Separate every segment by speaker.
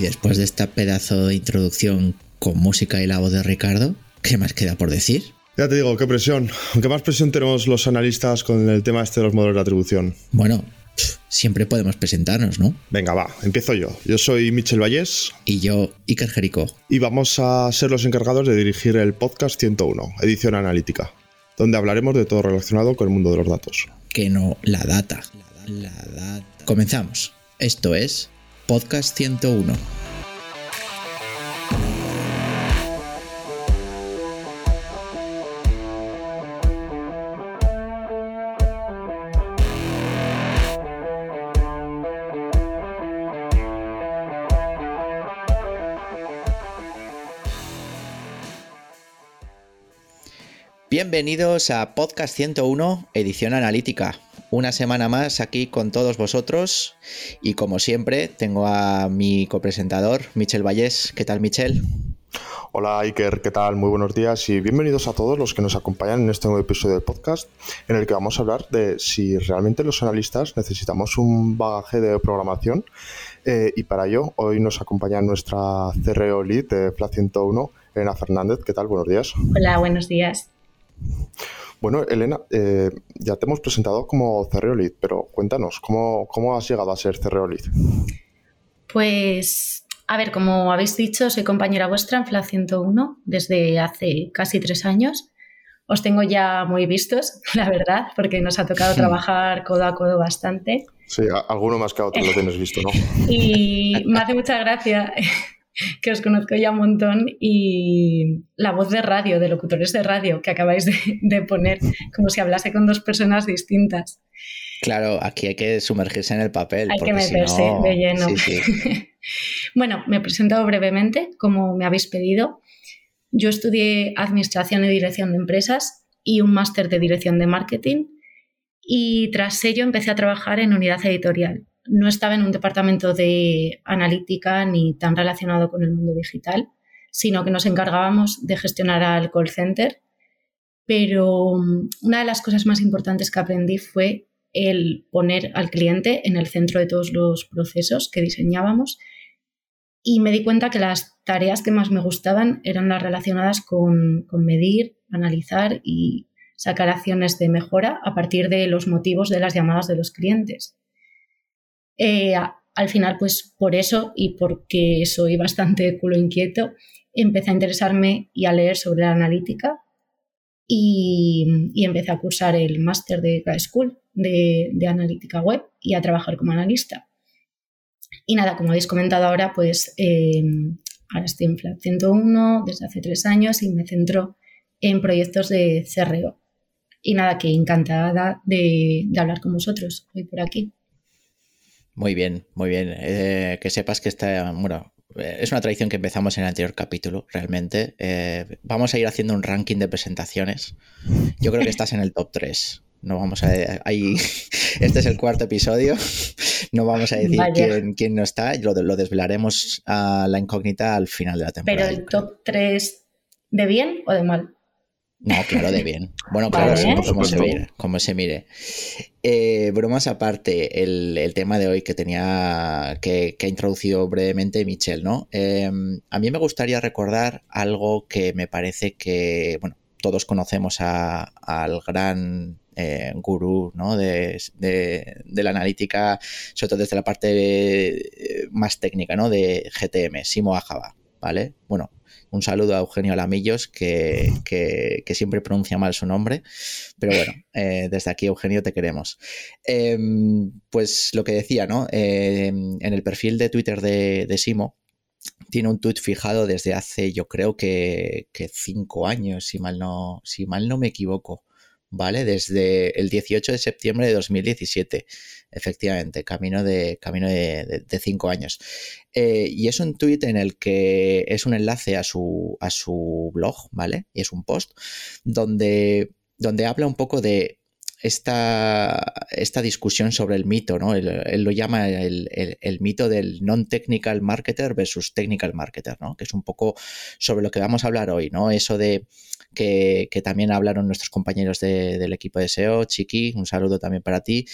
Speaker 1: Y después de esta pedazo de introducción con música y la voz de Ricardo, ¿qué más queda por decir?
Speaker 2: Ya te digo, qué presión. Aunque más presión tenemos los analistas con el tema este de los modelos de atribución.
Speaker 1: Bueno, siempre podemos presentarnos, ¿no?
Speaker 2: Venga, va, empiezo yo. Yo soy Michel Vallés.
Speaker 1: Y yo, Iker Jerico.
Speaker 2: Y vamos a ser los encargados de dirigir el podcast 101, edición analítica, donde hablaremos de todo relacionado con el mundo de los datos.
Speaker 1: Que no, la data. La data. Comenzamos. Esto es Podcast 101. Bienvenidos a Podcast 101, edición analítica. Una semana más aquí con todos vosotros y como siempre tengo a mi copresentador, Michel Vallés. ¿Qué tal, Michel?
Speaker 2: Hola Iker, ¿qué tal? Muy buenos días y bienvenidos a todos los que nos acompañan en este nuevo episodio del podcast en el que vamos a hablar de si realmente los analistas necesitamos un bagaje de programación eh, y para ello hoy nos acompaña nuestra CRO Lead de FLA 101, Elena Fernández. ¿Qué tal? Buenos días.
Speaker 3: Hola, buenos días.
Speaker 2: Bueno, Elena, eh, ya te hemos presentado como Lead, pero cuéntanos, ¿cómo, ¿cómo has llegado a ser Lead?
Speaker 3: Pues, a ver, como habéis dicho, soy compañera vuestra en FLA 101 desde hace casi tres años. Os tengo ya muy vistos, la verdad, porque nos ha tocado trabajar codo a codo bastante.
Speaker 2: Sí, alguno más que otro lo tienes visto, ¿no?
Speaker 3: y me hace mucha gracia que os conozco ya un montón y la voz de radio, de locutores de radio que acabáis de, poner, como si hablase con dos personas distintas.
Speaker 1: Claro, aquí hay que sumergirse en el papel.
Speaker 3: Hay que meterse de lleno. bueno, me presento brevemente, como me habéis pedido. Yo estudié Administración y Dirección de Empresas y un máster de Dirección de Marketing y tras ello empecé a trabajar en unidad editorial no estaba en un departamento de analítica ni tan relacionado con el mundo digital, sino que nos encargábamos de gestionar al call center. Pero mm, una de las cosas más importantes que aprendí fue el poner al cliente en el centro de todos los procesos que diseñábamos y me di cuenta que las tareas que más me gustaban eran las relacionadas con, con medir, analizar y sacar acciones de mejora a partir de los motivos de las llamadas de los clientes. Eh, al final, pues por eso y porque soy bastante culo inquieto, empecé a interesarme y a leer sobre la analítica y, empecé a cursar el máster de K-School de, analítica web y a trabajar como analista. Y nada, como habéis comentado ahora, pues eh, ahora estoy en FLAT 101 desde hace tres años y me centro en proyectos de CRO. Y nada, que encantada de, de hablar con vosotros hoy por aquí.
Speaker 1: Muy bien, muy bien. Eh, que sepas que esta, bueno, eh, es una tradición que empezamos en el anterior capítulo, realmente. Eh, vamos a ir haciendo un ranking de presentaciones. Yo creo que estás en el top 3. No vamos a. Ahí, este es el cuarto episodio. No vamos a decir quién, quién, no está. Lo, lo desvelaremos a la incógnita al final de la temporada.
Speaker 3: Pero el top 3 de bien o de mal?
Speaker 1: No, claro, de bien. Bueno, claro, como, se mire. Como se mire. Eh, bromas aparte, el, tema de hoy que tenía que, ha introducido brevemente Michelle, ¿no? Em, a mí me gustaría recordar algo que me parece que, bueno, todos conocemos al gran eh, gurú ¿no? de, la analítica, sobre todo desde la parte eh, más técnica, ¿no? De GTM, Simo Ajaba, ¿vale? Bueno, un saludo a Eugenio Lamillos, que, siempre pronuncia mal su nombre. Pero bueno, eh, desde aquí, Eugenio, te queremos. Em, pues lo que decía, ¿no? Em, en el perfil de Twitter de, Simo, tiene un tweet fijado desde hace, yo creo que, cinco años, si mal no, si mal no me equivoco. ¿vale? Desde el 18 de septiembre de 2017, efectivamente, camino de, camino de, cinco años. Eh, y es un tweet en el que es un enlace a su, a su blog, ¿vale? Y es un post donde, donde habla un poco de esta, esta discusión sobre el mito, ¿no? Él, lo llama el, el, mito del non-technical marketer versus technical marketer, ¿no? Que es un poco sobre lo que vamos a hablar hoy, ¿no? Eso de que, también hablaron nuestros compañeros del equipo de SEO, Chiqui, un saludo también para ti,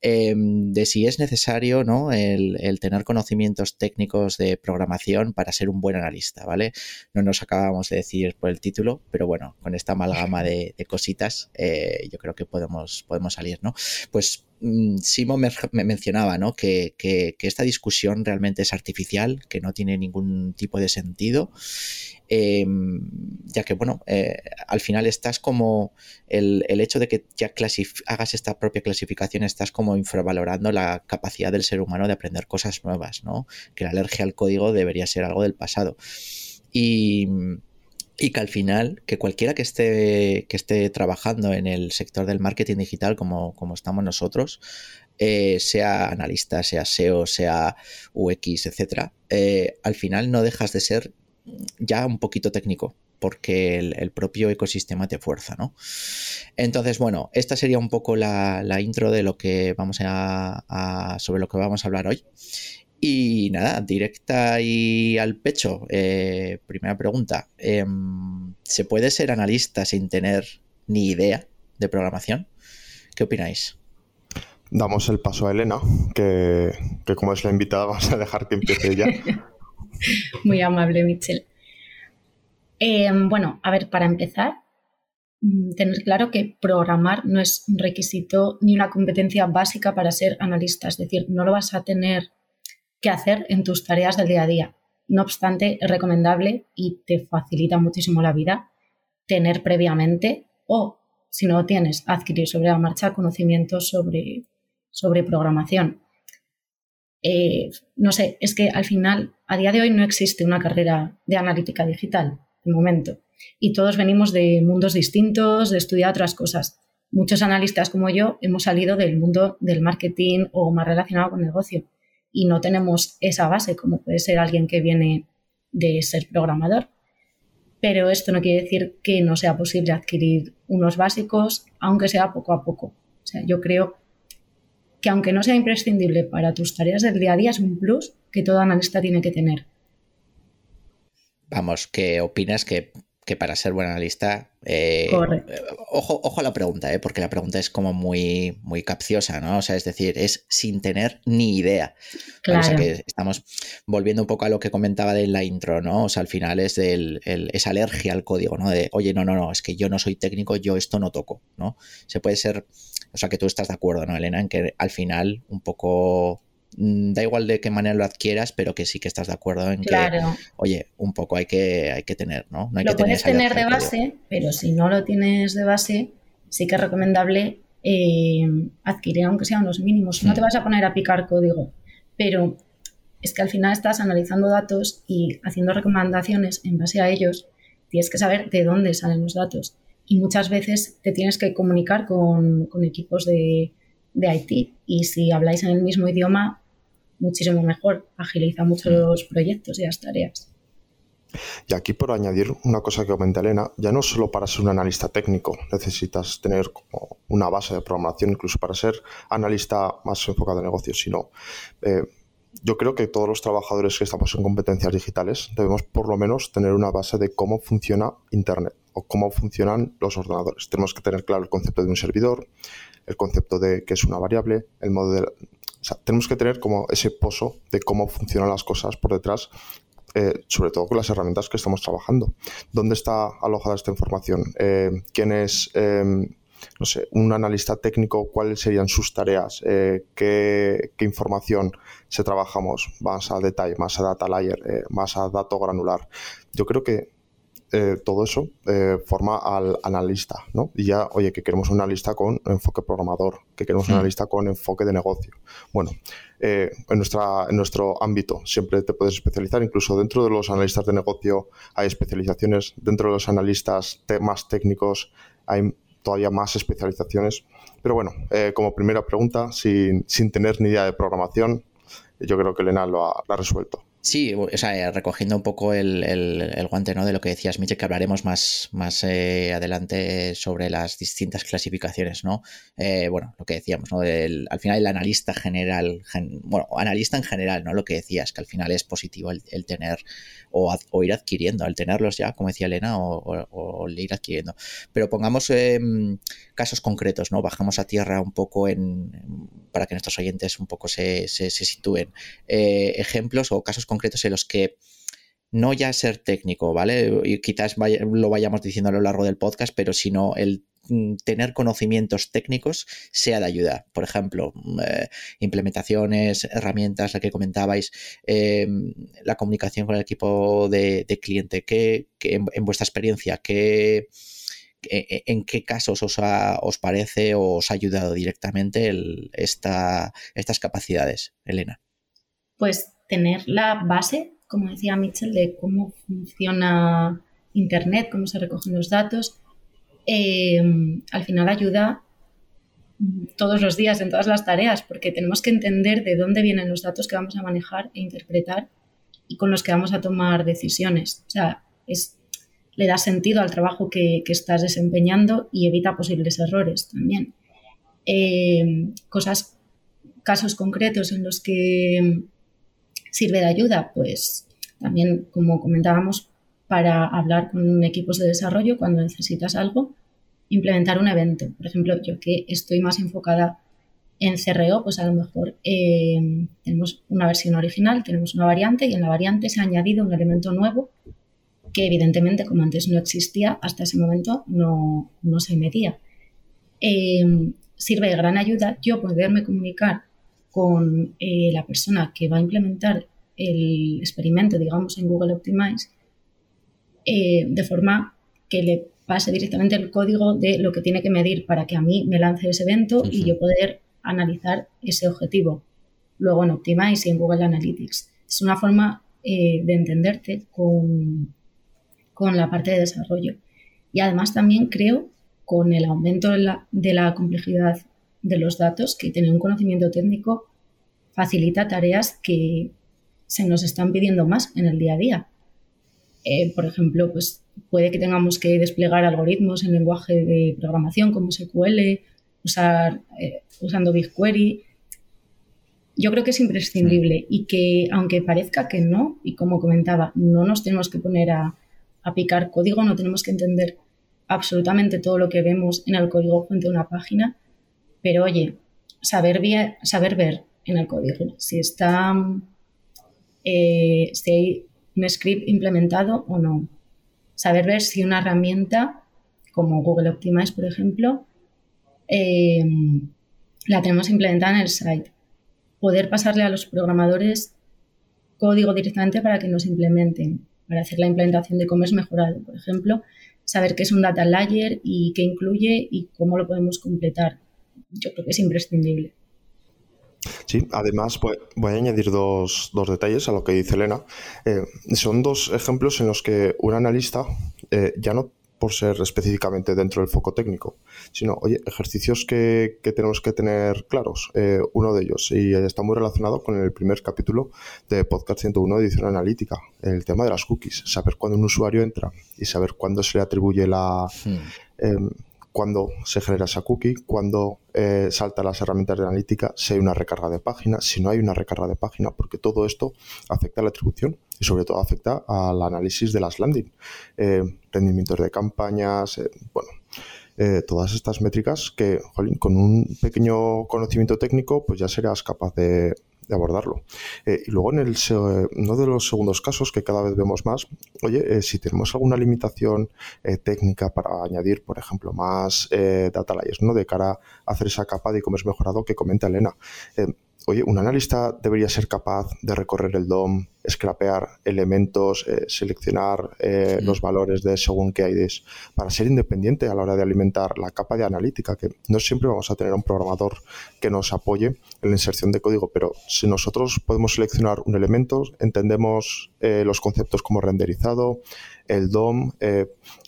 Speaker 1: em, de si es necesario ¿no? el, tener conocimientos técnicos de programación para ser un buen analista, ¿vale? No nos acabamos de decir por el título, pero bueno, con esta amalgama de, cositas, eh, yo creo que podemos, podemos salir, ¿no? Pues Simo me, mencionaba ¿no? que, esta discusión realmente es artificial, que no tiene ningún tipo de sentido Em, ya que, bueno, eh, al final estás como el, hecho de que ya hagas esta propia clasificación, estás como infravalorando la capacidad del ser humano de aprender cosas nuevas, ¿no? Que la alergia al código debería ser algo del pasado. Y, que al final, que cualquiera que esté, que esté trabajando en el sector del marketing digital como, como estamos nosotros, eh, sea analista, sea SEO, sea UX, etcétera, eh, al final no dejas de ser ya un poquito técnico, porque el, propio ecosistema te fuerza, ¿no? Entonces, bueno, esta sería un poco la, intro de lo que vamos a, sobre lo que vamos a hablar hoy. Y nada, directa y al pecho. Eh, primera pregunta. Em, ¿Se puede ser analista sin tener ni idea de programación? ¿Qué opináis?
Speaker 2: Damos el paso a Elena, que, que como es la invitada vamos a dejar que empiece ya.
Speaker 3: Muy amable, Michelle. Em, bueno, a ver, para empezar, mm, tener claro que programar no es un requisito ni una competencia básica para ser analista, es decir, no lo vas a tener que hacer en tus tareas del día a día. No obstante, es recomendable y te facilita muchísimo la vida tener previamente o, si no lo tienes, adquirir sobre la marcha conocimientos sobre, sobre programación. Eh, no sé, es que al final, a día de hoy no existe una carrera de analítica digital, de momento. Y todos venimos de mundos distintos, de estudiar otras cosas. Muchos analistas como yo hemos salido del mundo del marketing o más relacionado con negocio y no tenemos esa base como puede ser alguien que viene de ser programador. Pero esto no quiere decir que no sea posible adquirir unos básicos, aunque sea poco a poco. O sea, yo creo que aunque no sea imprescindible para tus tareas del día a día, es un plus que todo analista tiene que tener.
Speaker 1: Vamos, ¿qué opinas que, para ser buen analista... Eh, ojo, ojo a la pregunta, ¿eh? porque la pregunta es como muy, muy capciosa, ¿no? O sea, es decir, es sin tener ni idea. Claro. O sea, que estamos volviendo un poco a lo que comentaba de la intro, ¿no? O sea, al final es del, esa alergia al código, ¿no? De, oye, no, no, no, es que yo no soy técnico, yo esto no toco, ¿no? Se puede ser o sea que tú estás de acuerdo, ¿no, Elena? En que al final un poco da igual de qué manera lo adquieras, pero que sí que estás de acuerdo en que, oye, un poco hay que, hay que tener, ¿no?
Speaker 3: lo puedes tener de base, pero si no lo tienes de base, sí que es recomendable eh, adquirir, aunque sean los mínimos. No te mm. vas a poner a picar código, pero es que al final estás analizando datos y haciendo recomendaciones en base a ellos. Tienes que saber de dónde salen los datos y muchas veces te tienes que comunicar con, equipos de, de, IT y si habláis en el mismo idioma, muchísimo mejor, agiliza mucho mm. los proyectos y las tareas.
Speaker 2: Y aquí por añadir una cosa que comenta Elena, ya no solo para ser un analista técnico necesitas tener como una base de programación, incluso para ser analista más enfocado en negocios, sino eh, yo creo que todos los trabajadores que estamos en competencias digitales debemos por lo menos tener una base de cómo funciona Internet o cómo funcionan los ordenadores. Tenemos que tener claro el concepto de un servidor, el concepto de qué es una variable, el modo de... O sea, tenemos que tener como ese pozo de cómo funcionan las cosas por detrás, eh, sobre todo con las herramientas que estamos trabajando. ¿Dónde está alojada esta información? Eh, ¿Quién es em, no sé, un analista técnico, cuáles serían sus tareas, eh, qué, información se trabajamos más a detalle, más a data layer, eh, más a dato granular. Yo creo que eh, todo eso forma al analista, ¿no? Y ya, oye, que queremos un analista con enfoque programador, que queremos un analista con enfoque de negocio. Bueno, en, nuestra, en nuestro ámbito siempre te puedes especializar, incluso dentro de los analistas de negocio hay especializaciones, dentro de los analistas más técnicos hay todavía más especializaciones. Pero bueno, como primera pregunta, sin, sin, tener ni idea de programación, yo creo que Elena lo ha resuelto.
Speaker 1: Sí, o sea, eh, recogiendo un poco el, el, guante ¿no? de lo que decías, Miche, que hablaremos más, más eh, adelante sobre las distintas clasificaciones, ¿no? Eh, bueno, lo que decíamos, ¿no? al final el analista general, bueno, analista en general, ¿no? Lo que decías, que al final es positivo el, tener o, ir adquiriendo, el tenerlos ya, como decía Elena, o, o, ir adquiriendo. Pero pongamos em, casos concretos, ¿no? Bajamos a tierra un poco en, para que nuestros oyentes un poco se, se, sitúen. ejemplos o casos concretos en los que no ya ser técnico, ¿vale? Y quizás lo vayamos diciendo a lo largo del podcast, pero sino el mm, tener conocimientos técnicos sea de ayuda. Por ejemplo, mm, eh, implementaciones, herramientas, la que comentabais, eh, la comunicación con el equipo de, cliente, que, en, vuestra experiencia, que, e, en qué casos os, os parece o os ha ayudado directamente esta, estas capacidades, Elena?
Speaker 3: Pues tener la base, como decía Mitchell, de cómo funciona Internet, cómo se recogen los datos, eh, al final ayuda todos los días en todas las tareas, porque tenemos que entender de dónde vienen los datos que vamos a manejar e interpretar y con los que vamos a tomar decisiones. O sea, es, le da sentido al trabajo que, estás desempeñando y evita posibles errores también. Eh, cosas, casos concretos en los que sirve de ayuda? Pues también, como comentábamos, para hablar con equipos de desarrollo cuando necesitas algo, implementar un evento. Por ejemplo, yo que estoy más enfocada en CRO, pues a lo mejor eh, tenemos una versión original, tenemos una variante y en la variante se ha añadido un elemento nuevo que evidentemente como antes no existía, hasta ese momento no, se medía. Eh, sirve de gran ayuda yo poderme comunicar con eh, la persona que va a implementar el experimento, digamos, en Google Optimize, eh, de forma que le pase directamente el código de lo que tiene que medir para que a mí me lance ese evento y yo poder analizar ese objetivo. Luego en Optimize y en Google Analytics. Es una forma eh, de entenderte con, con la parte de desarrollo. Y además también creo, con el aumento de la, de la complejidad de los datos, que tener un conocimiento técnico facilita tareas que se nos están pidiendo más en el día a día. Eh, por ejemplo, pues puede que tengamos que desplegar algoritmos en lenguaje de programación como SQL, usar, eh, usando BigQuery. Yo creo que es imprescindible y que aunque parezca que no, y como comentaba, no nos tenemos que poner a, a picar código, no tenemos que entender absolutamente todo lo que vemos en el código fuente de una página, pero oye, saber, saber ver en el código si está eh, si hay un script implementado o no. Saber ver si una herramienta como Google Optimize, por ejemplo, eh, la tenemos implementada en el site. Poder pasarle a los programadores código directamente para que nos implementen, para hacer la implementación de e-commerce mejorado, por ejemplo, saber qué es un data layer y qué incluye y cómo lo podemos completar yo creo que es imprescindible.
Speaker 2: Sí, además voy, a añadir dos, detalles a lo que dice Elena. Eh, son dos ejemplos en los que un analista, eh, ya no por ser específicamente dentro del foco técnico, sino, oye, ejercicios que, tenemos que tener claros. Eh, uno de ellos, y está muy relacionado con el primer capítulo de Podcast 101 Edición Analítica, el tema de las cookies, saber cuándo un usuario entra y saber cuándo se le atribuye la... Hmm. Em, cuando se genera esa cookie, cuando eh, salta las herramientas de analítica, si hay una recarga de página, si no hay una recarga de página, porque todo esto afecta a la atribución y sobre todo afecta al análisis de las landing, eh, rendimientos de campañas, eh, bueno, todas estas métricas que con un pequeño conocimiento técnico pues ya serás capaz de, abordarlo. Eh, y luego en el uno de los segundos casos que cada vez vemos más, oye, eh, si tenemos alguna limitación eh, técnica para añadir, por ejemplo, más data layers, ¿no? De cara a hacer esa capa de e-commerce mejorado que comenta Elena oye, un analista debería ser capaz de recorrer el DOM, scrapear elementos, eh, seleccionar eh, los valores de según qué IDs, para ser independiente a la hora de alimentar la capa de analítica, que no siempre vamos a tener un programador que nos apoye en la inserción de código, pero si nosotros podemos seleccionar un elemento, entendemos eh, los conceptos como renderizado, el DOM,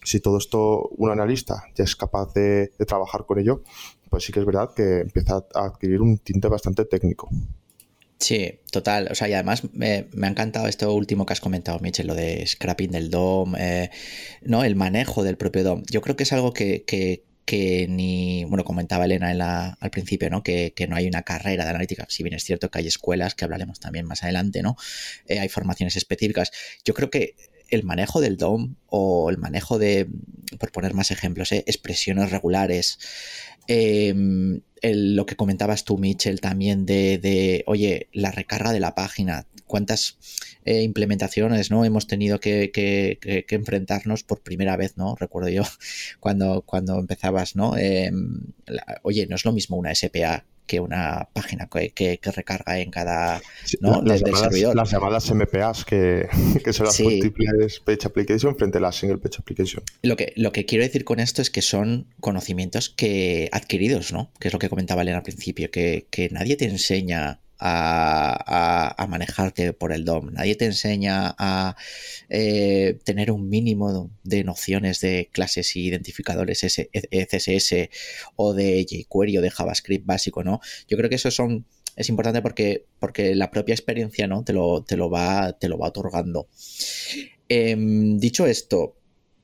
Speaker 2: si todo esto un analista ya es capaz de trabajar con ello, pues sí que es verdad que empieza a adquirir un tinte bastante técnico.
Speaker 1: Sí, total. O sea, y además me, ha encantado esto último que has comentado, Michel, lo de scrapping del DOM, eh, ¿no? El manejo del propio DOM. Yo creo que es algo que, ni, bueno, comentaba Elena en la, al principio, ¿no? Que, no hay una carrera de analítica, si bien es cierto que hay escuelas, que hablaremos también más adelante, ¿no? Eh, hay formaciones específicas. Yo creo que el manejo del DOM o el manejo de, por poner más ejemplos, ¿eh? expresiones regulares, Em, lo que comentabas tú, Mitchell, también de, oye, la recarga de la página, cuántas eh, implementaciones no hemos tenido que, enfrentarnos por primera vez, ¿no? Recuerdo yo cuando, cuando empezabas, ¿no? Em, oye, no es lo mismo una SPA que una página que, recarga en cada
Speaker 2: ¿no? las, llamadas, servidor. las llamadas MPAs que, son las múltiples page application frente a la single page application.
Speaker 1: Lo que, lo que quiero decir con esto es que son conocimientos que adquiridos, ¿no? Que es lo que comentaba Elena al principio, que, que nadie te enseña a, manejarte por el DOM. Nadie te enseña a eh, tener un mínimo de nociones de clases y identificadores CSS e, o de jQuery o de JavaScript básico, ¿no? Yo creo que eso son es importante porque, porque la propia experiencia ¿no? te, lo, te, lo va, te lo va otorgando. Em, dicho esto,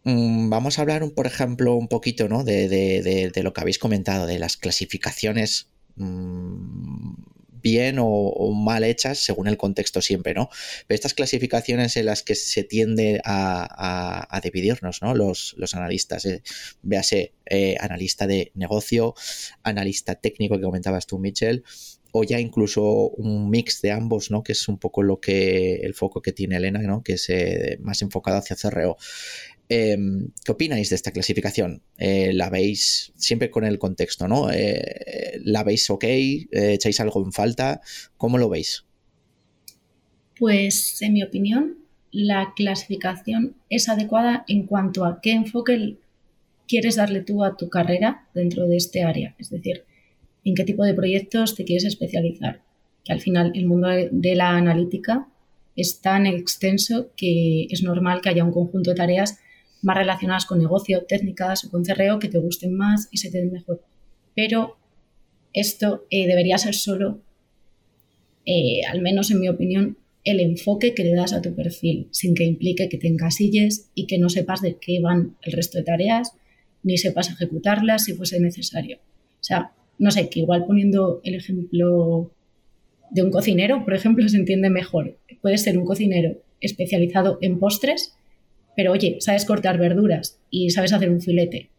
Speaker 1: mm, vamos a hablar, por ejemplo, un poquito ¿no? de, lo que habéis comentado, de las clasificaciones mm, bien o, mal hechas según el contexto siempre, ¿no? Pero estas clasificaciones en las que se tiende a, dividirnos, ¿no? Los, los analistas, eh, véase, eh, analista de negocio, analista técnico que comentabas tú, Michel, o ya incluso un mix de ambos, ¿no? Que es un poco lo que el foco que tiene Elena, ¿no? Que es eh, más enfocado hacia CRO. Em, ¿Qué opináis de esta clasificación? Eh, ¿La veis siempre con el contexto, no? Eh, ¿La veis ok? Eh, ¿Echáis algo en falta? ¿Cómo lo veis?
Speaker 3: Pues, en mi opinión, la clasificación es adecuada en cuanto a qué enfoque quieres darle tú a tu carrera dentro de este área. Es decir, en qué tipo de proyectos te quieres especializar. Que al final el mundo de la analítica es tan extenso que es normal que haya un conjunto de tareas más relacionadas con negocio, técnicas o con cerreo que te gusten más y se te den mejor. Pero esto eh, debería ser solo, eh, al menos en mi opinión, el enfoque que le das a tu perfil, sin que implique que te encasilles y que no sepas de qué van el resto de tareas, ni sepas ejecutarlas si fuese necesario. O sea, no sé, que igual poniendo el ejemplo de un cocinero, por ejemplo, se entiende mejor. Puede ser un cocinero especializado en postres pero oye, sabes cortar verduras y sabes hacer un filete.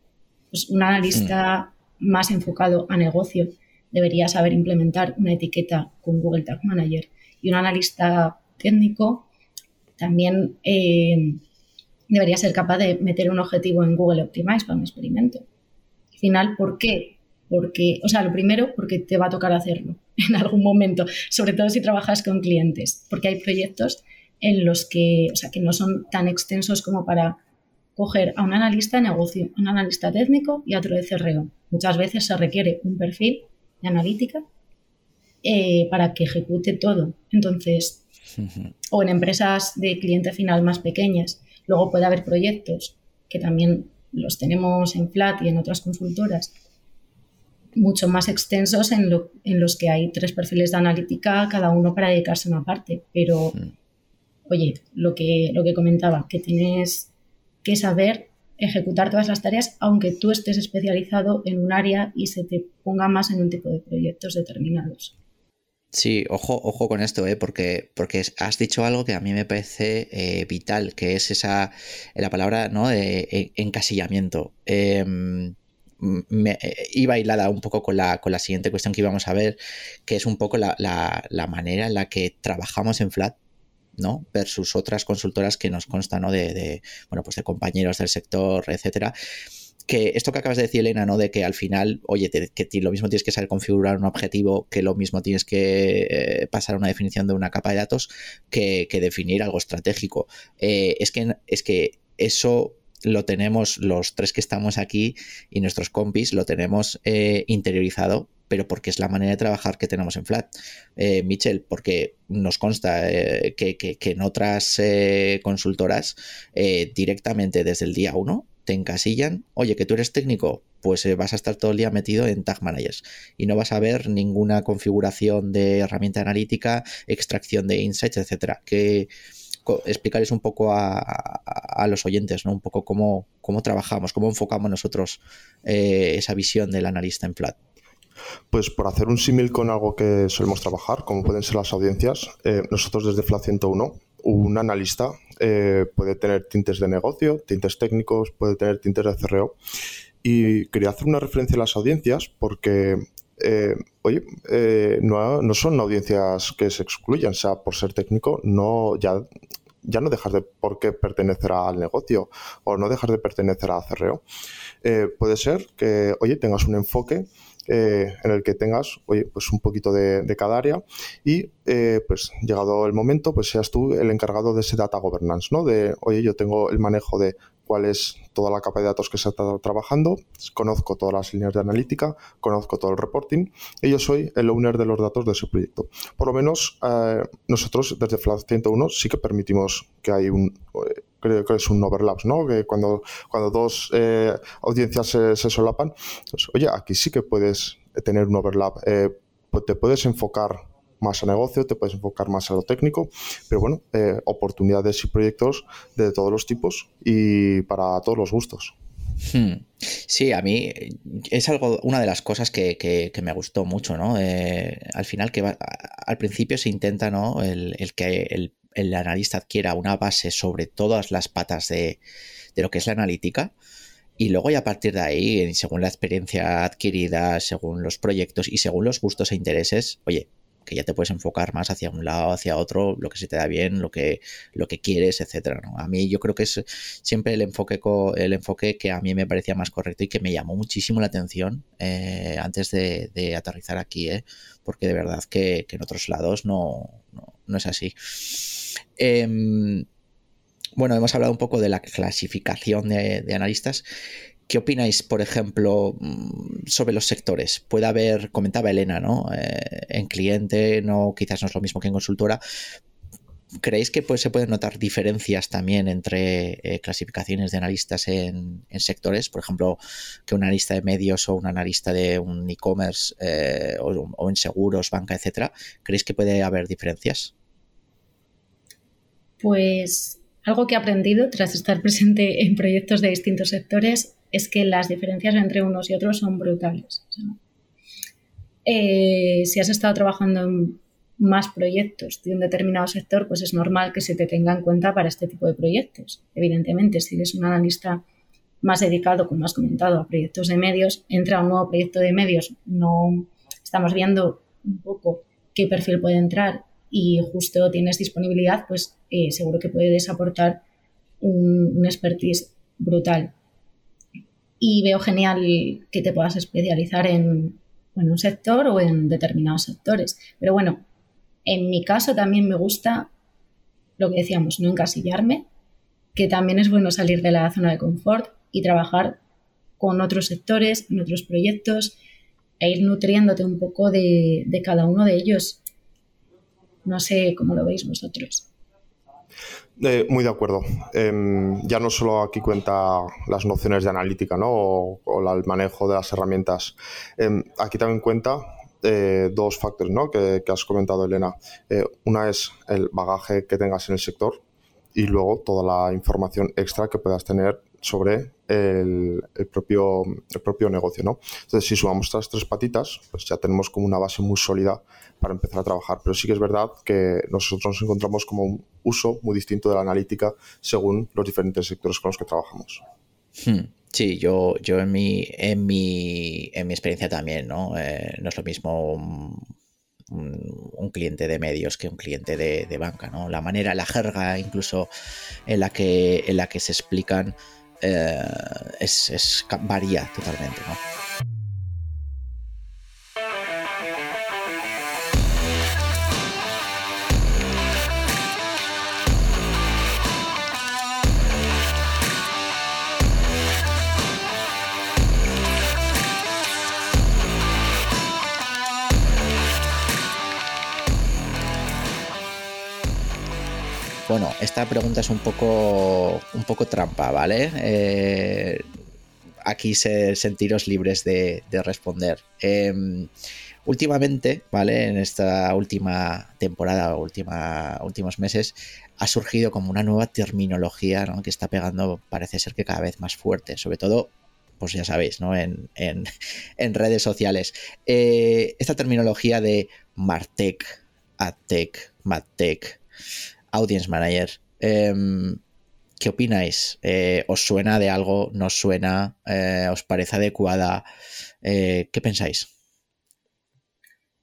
Speaker 3: Pues un analista más enfocado a negocio debería saber implementar una etiqueta con Google Tag Manager. Y un analista técnico también eh, debería ser capaz de meter un objetivo en Google Optimize para un experimento. Al final, ¿por qué? Porque, o sea, lo primero, porque te va a tocar hacerlo en algún momento, sobre todo si trabajas con clientes, porque hay proyectos en los que, o sea, que no son tan extensos como para coger a un analista de negocio, un analista técnico y a otro de CRO. Muchas veces se requiere un perfil de analítica eh, para que ejecute todo. Entonces, o en empresas de cliente final más pequeñas, luego puede haber proyectos que también los tenemos en Flat y en otras consultoras, mucho más extensos en, los que hay tres perfiles de analítica, cada uno para dedicarse a una parte, pero oye, lo que, lo que comentaba, que tienes que saber ejecutar todas las tareas, aunque tú estés especializado en un área y se te ponga más en un tipo de proyectos determinados.
Speaker 1: Sí, ojo, ojo con esto, ¿eh? porque, porque has dicho algo que a mí me parece eh, vital, que es esa, la palabra ¿no? de e, encasillamiento. Em, me, eh, iba hilada un poco con la, con la siguiente cuestión que íbamos a ver, que es un poco la, la manera en la que trabajamos en Flat ¿no? Versus otras consultoras que nos constan, ¿no? De, bueno, pues de compañeros del sector, etcétera. que esto que acabas de decir, Elena, ¿no? De que al final, oye, que lo mismo tienes que saber configurar un objetivo, que lo mismo tienes que eh, pasar una definición de una capa de datos, que, definir algo estratégico. Eh, es, que, es que eso lo tenemos los tres que estamos aquí y nuestros compis lo tenemos eh, interiorizado, pero porque es la manera de trabajar que tenemos en Flat. Eh, porque nos consta que, que, en otras consultoras directamente desde el día uno te encasillan, oye, que tú eres técnico, pues eh, vas a estar todo el día metido en Tag Managers y no vas a ver ninguna configuración de herramienta analítica, extracción de insights, etcétera. Que explicarles un poco a, los oyentes, ¿no? Un poco cómo, cómo trabajamos, cómo enfocamos nosotros eh, esa visión del analista en Flat.
Speaker 2: Pues por hacer un símil con algo que solemos trabajar, como pueden ser las audiencias, eh, nosotros desde Flat 101 un analista eh, puede tener tintes de negocio, tintes técnicos, puede tener tintes de CRO. Y quería hacer una referencia a las audiencias porque, eh, oye, no, no, son audiencias que se excluyan, o sea, por ser técnico, no ya, ya no dejas de por qué pertenecer al negocio o no dejas de pertenecer a CRO. puede ser que, oye, tengas un enfoque eh, en el que tengas, oye, pues un poquito de, cada área y eh, pues llegado el momento, pues seas tú el encargado de ese data governance, ¿no? De, oye, yo tengo el manejo de cuál es toda la capa de datos que se está trabajando, conozco todas las líneas de analítica, conozco todo el reporting y yo soy el owner de los datos de ese proyecto. Por lo menos eh, nosotros desde Flat 101 sí que permitimos que hay un creo que es un overlap, ¿no? Que cuando, cuando dos eh, audiencias se, solapan, pues, oye, aquí sí que puedes tener un overlap. Eh, pues te puedes enfocar más a negocio, te puedes enfocar más a lo técnico, pero bueno, eh, oportunidades y proyectos de todos los tipos y para todos los gustos.
Speaker 1: Hmm. Sí, a mí es algo, una de las cosas que, me gustó mucho, ¿no? al final que al principio se intenta, ¿no? El, que el analista adquiera una base sobre todas las patas de, lo que es la analítica. Y luego y a partir de ahí, según la experiencia adquirida, según los proyectos y según los gustos e intereses, oye, que ya te puedes enfocar más hacia un lado, hacia otro, lo que se te da bien, lo que, lo que quieres, etcétera. A mí yo creo que es siempre el enfoque, el enfoque que a mí me parecía más correcto y que me llamó muchísimo la atención eh, antes de, aterrizar aquí, ¿eh? porque de verdad que, en otros lados no, no es así. Em, bueno, hemos hablado un poco de la clasificación de, analistas. ¿Qué opináis, por ejemplo, mm, sobre los sectores? Puede haber, comentaba Elena, ¿no? Eh, en cliente, no, quizás no es lo mismo que en consultora. ¿Creéis que pues, se pueden notar diferencias también entre eh, clasificaciones de analistas en, sectores? Por ejemplo, que un analista de medios o un analista de un e-commerce eh, o, o, en seguros, banca, etcétera. ¿Creéis que puede haber diferencias?
Speaker 3: Pues algo que he aprendido tras estar presente en proyectos de distintos sectores es que las diferencias entre unos y otros son brutales. Eh, si has estado trabajando en más proyectos de un determinado sector, pues es normal que se te tenga en cuenta para este tipo de proyectos. Evidentemente, si eres un analista más dedicado, como has comentado, a proyectos de medios, entra un nuevo proyecto de medios, no estamos viendo un poco qué perfil puede entrar y justo tienes disponibilidad, pues eh, seguro que puedes aportar un, expertise brutal. Y veo genial que te puedas especializar en, un sector o en determinados sectores. Pero bueno, en mi caso también me gusta lo que decíamos, no encasillarme, que también es bueno salir de la zona de confort y trabajar con otros sectores, en otros proyectos, e ir nutriéndote un poco de, de cada uno de ellos no sé cómo lo veis vosotros.
Speaker 2: Eh, muy de acuerdo. Em, ya no solo aquí cuenta las nociones de analítica ¿no? o, el manejo de las herramientas. Em, aquí también cuenta eh, dos factores ¿no? que, has comentado, Elena. Eh, una es el bagaje que tengas en el sector y luego toda la información extra que puedas tener sobre el, propio, el propio negocio. ¿no? Entonces, si sumamos estas tres patitas, pues ya tenemos como una base muy sólida para empezar a trabajar. Pero sí que es verdad que nosotros nos encontramos como un uso muy distinto de la analítica según los diferentes sectores con los que trabajamos.
Speaker 1: Hmm. Sí, yo, yo en, mi, en, mi, en mi experiencia también, ¿no? Eh, no es lo mismo un, cliente de medios que un cliente de, banca, ¿no? La manera, la jerga incluso en la que, en la que se explican es, es, varía totalmente, ¿no? Bueno, esta pregunta es un poco, un poco trampa, ¿vale? Eh, aquí se, sentiros libres de, responder. Em, últimamente, ¿vale? En esta última temporada, última, últimos meses, ha surgido como una nueva terminología que está pegando, parece ser que cada vez más fuerte, sobre todo pues ya sabéis, ¿no? En, redes sociales. Eh, esta terminología de Martech, AdTech, MadTech, Audience Manager. Em, ¿Qué opináis? Eh, ¿Os suena de algo? ¿No suena? Eh, ¿Os parece adecuada? Eh, ¿Qué pensáis?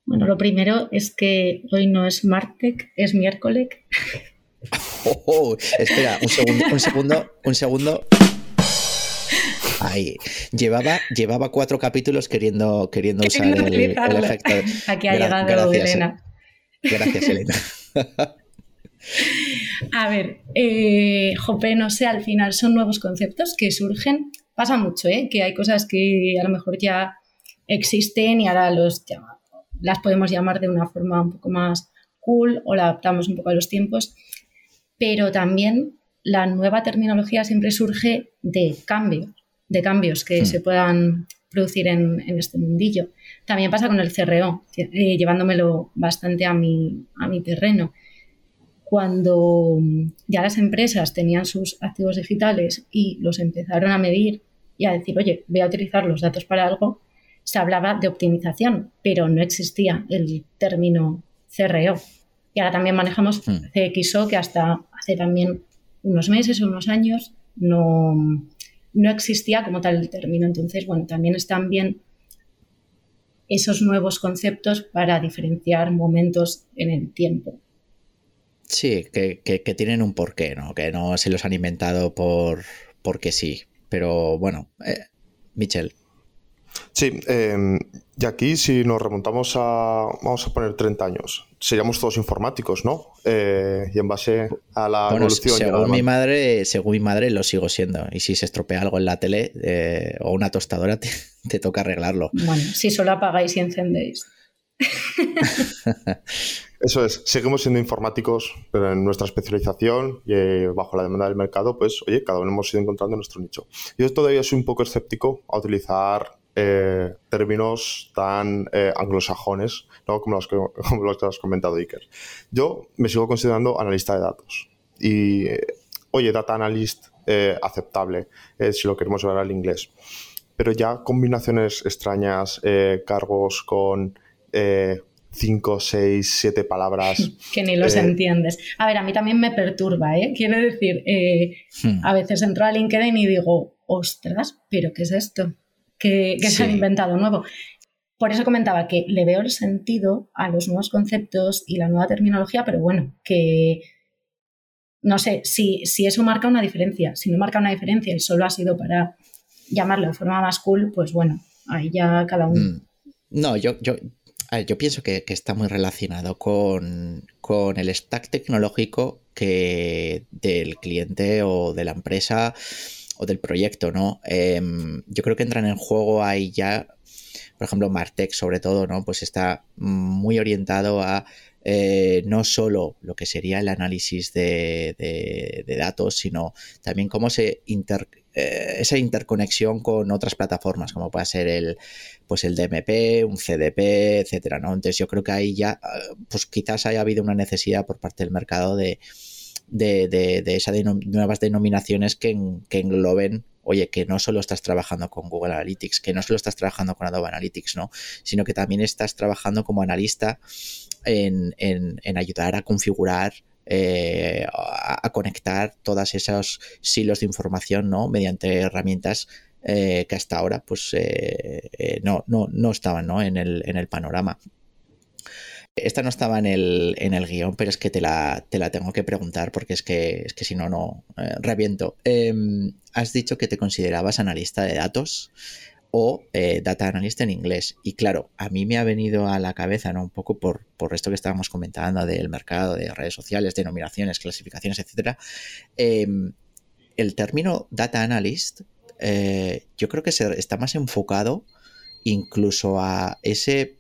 Speaker 3: Bueno, lo primero es que hoy no es Martec, es miércoles.
Speaker 1: Oh, oh, espera, un segundo, un segundo, un segundo. Ahí. Llevaba, llevaba cuatro capítulos queriendo, queriendo usar el, efecto.
Speaker 3: Aquí ha llegado Elena.
Speaker 1: Gracias, Elena.
Speaker 3: A ver, eh, Jope, no sé, al final son nuevos conceptos que surgen. Pasa mucho, ¿eh? Que hay cosas que a lo mejor ya existen y ahora los las podemos llamar de una forma un poco más cool o la adaptamos un poco a los tiempos. Pero también la nueva terminología siempre surge de cambios, de cambios que hmm. se puedan producir en, este mundillo. También pasa con el CRO, eh, llevándomelo bastante a mi, a mi terreno cuando ya las empresas tenían sus activos digitales y los empezaron a medir y a decir, oye, voy a utilizar los datos para algo, se hablaba de optimización, pero no existía el término CRO. Y ahora también manejamos hmm. CXO, que hasta hace también unos meses o unos años no, no existía como tal el término. Entonces, bueno, también están bien esos nuevos conceptos para diferenciar momentos en el tiempo.
Speaker 1: Sí, que, que, tienen un porqué, ¿no? Que no se los han inventado por porque sí. Pero bueno, eh, Michel.
Speaker 2: Sí, em, y aquí si nos remontamos a, vamos a poner 30 años, seríamos todos informáticos, ¿no? Eh, y en base a la evolución...
Speaker 1: Según mi, madre, según mi madre lo sigo siendo. Y si se estropea algo en la tele eh, o una tostadora, te, te, toca arreglarlo.
Speaker 3: Bueno, si solo apagáis y encendéis.
Speaker 2: Eso es, seguimos siendo informáticos, pero en nuestra especialización y eh, bajo la demanda del mercado, pues oye, cada uno hemos ido encontrando nuestro nicho. Yo todavía soy un poco escéptico a utilizar eh, términos tan eh, anglosajones ¿no? como, los que, como los que has comentado, Iker. Yo me sigo considerando analista de datos. Y, oye, data analyst aceptable, si lo queremos ver al inglés. Pero ya combinaciones extrañas, cargos con 5, 6, 7 palabras.
Speaker 3: que ni los eh, entiendes. A ver, a mí también me perturba, ¿eh? Quiero decir, eh, hmm. a veces entro a LinkedIn y digo, ostras, pero ¿qué es esto? ¿Qué, se han inventado nuevo? Por eso comentaba que le veo el sentido a los nuevos conceptos y la nueva terminología, pero bueno, que no sé si, si eso marca una diferencia. Si no marca una diferencia y solo ha sido para llamarlo de forma más cool, pues bueno, ahí ya cada uno. Hmm.
Speaker 1: No, yo, yo, yo pienso que, está muy relacionado con, el stack tecnológico que del cliente o de la empresa o del proyecto, ¿no? Em, yo creo que entran en juego ahí ya, por ejemplo, Martech sobre todo, ¿no? Pues está muy orientado a eh, no solo lo que sería el análisis de, datos, sino también cómo se inter, eh, esa interconexión con otras plataformas, como puede ser el, pues el DMP, un CDP, etcétera, ¿no? Entonces yo creo que ahí ya, pues quizás haya habido una necesidad por parte del mercado de, de, esas nuevas denominaciones que, engloben oye, que no solo estás trabajando con Google Analytics, que no solo estás trabajando con Adobe Analytics, ¿no? Sino que también estás trabajando como analista en, ayudar a configurar, eh, a, conectar todos esos silos de información, ¿no? Mediante herramientas eh, que hasta ahora pues eh, no, no, no, estaban ¿no? En, el, en el panorama. Esta no estaba en el, en el guion, pero es que te la, te la tengo que preguntar porque es que, es que si no, no eh, reviento. Em, has dicho que te considerabas analista de datos o eh, data analyst en inglés. Y claro, a mí me ha venido a la cabeza, ¿no? Un poco por, por esto que estábamos comentando del mercado, de redes sociales, denominaciones, clasificaciones, etcétera. Em, el término data analyst, eh, yo creo que se, está más enfocado incluso a ese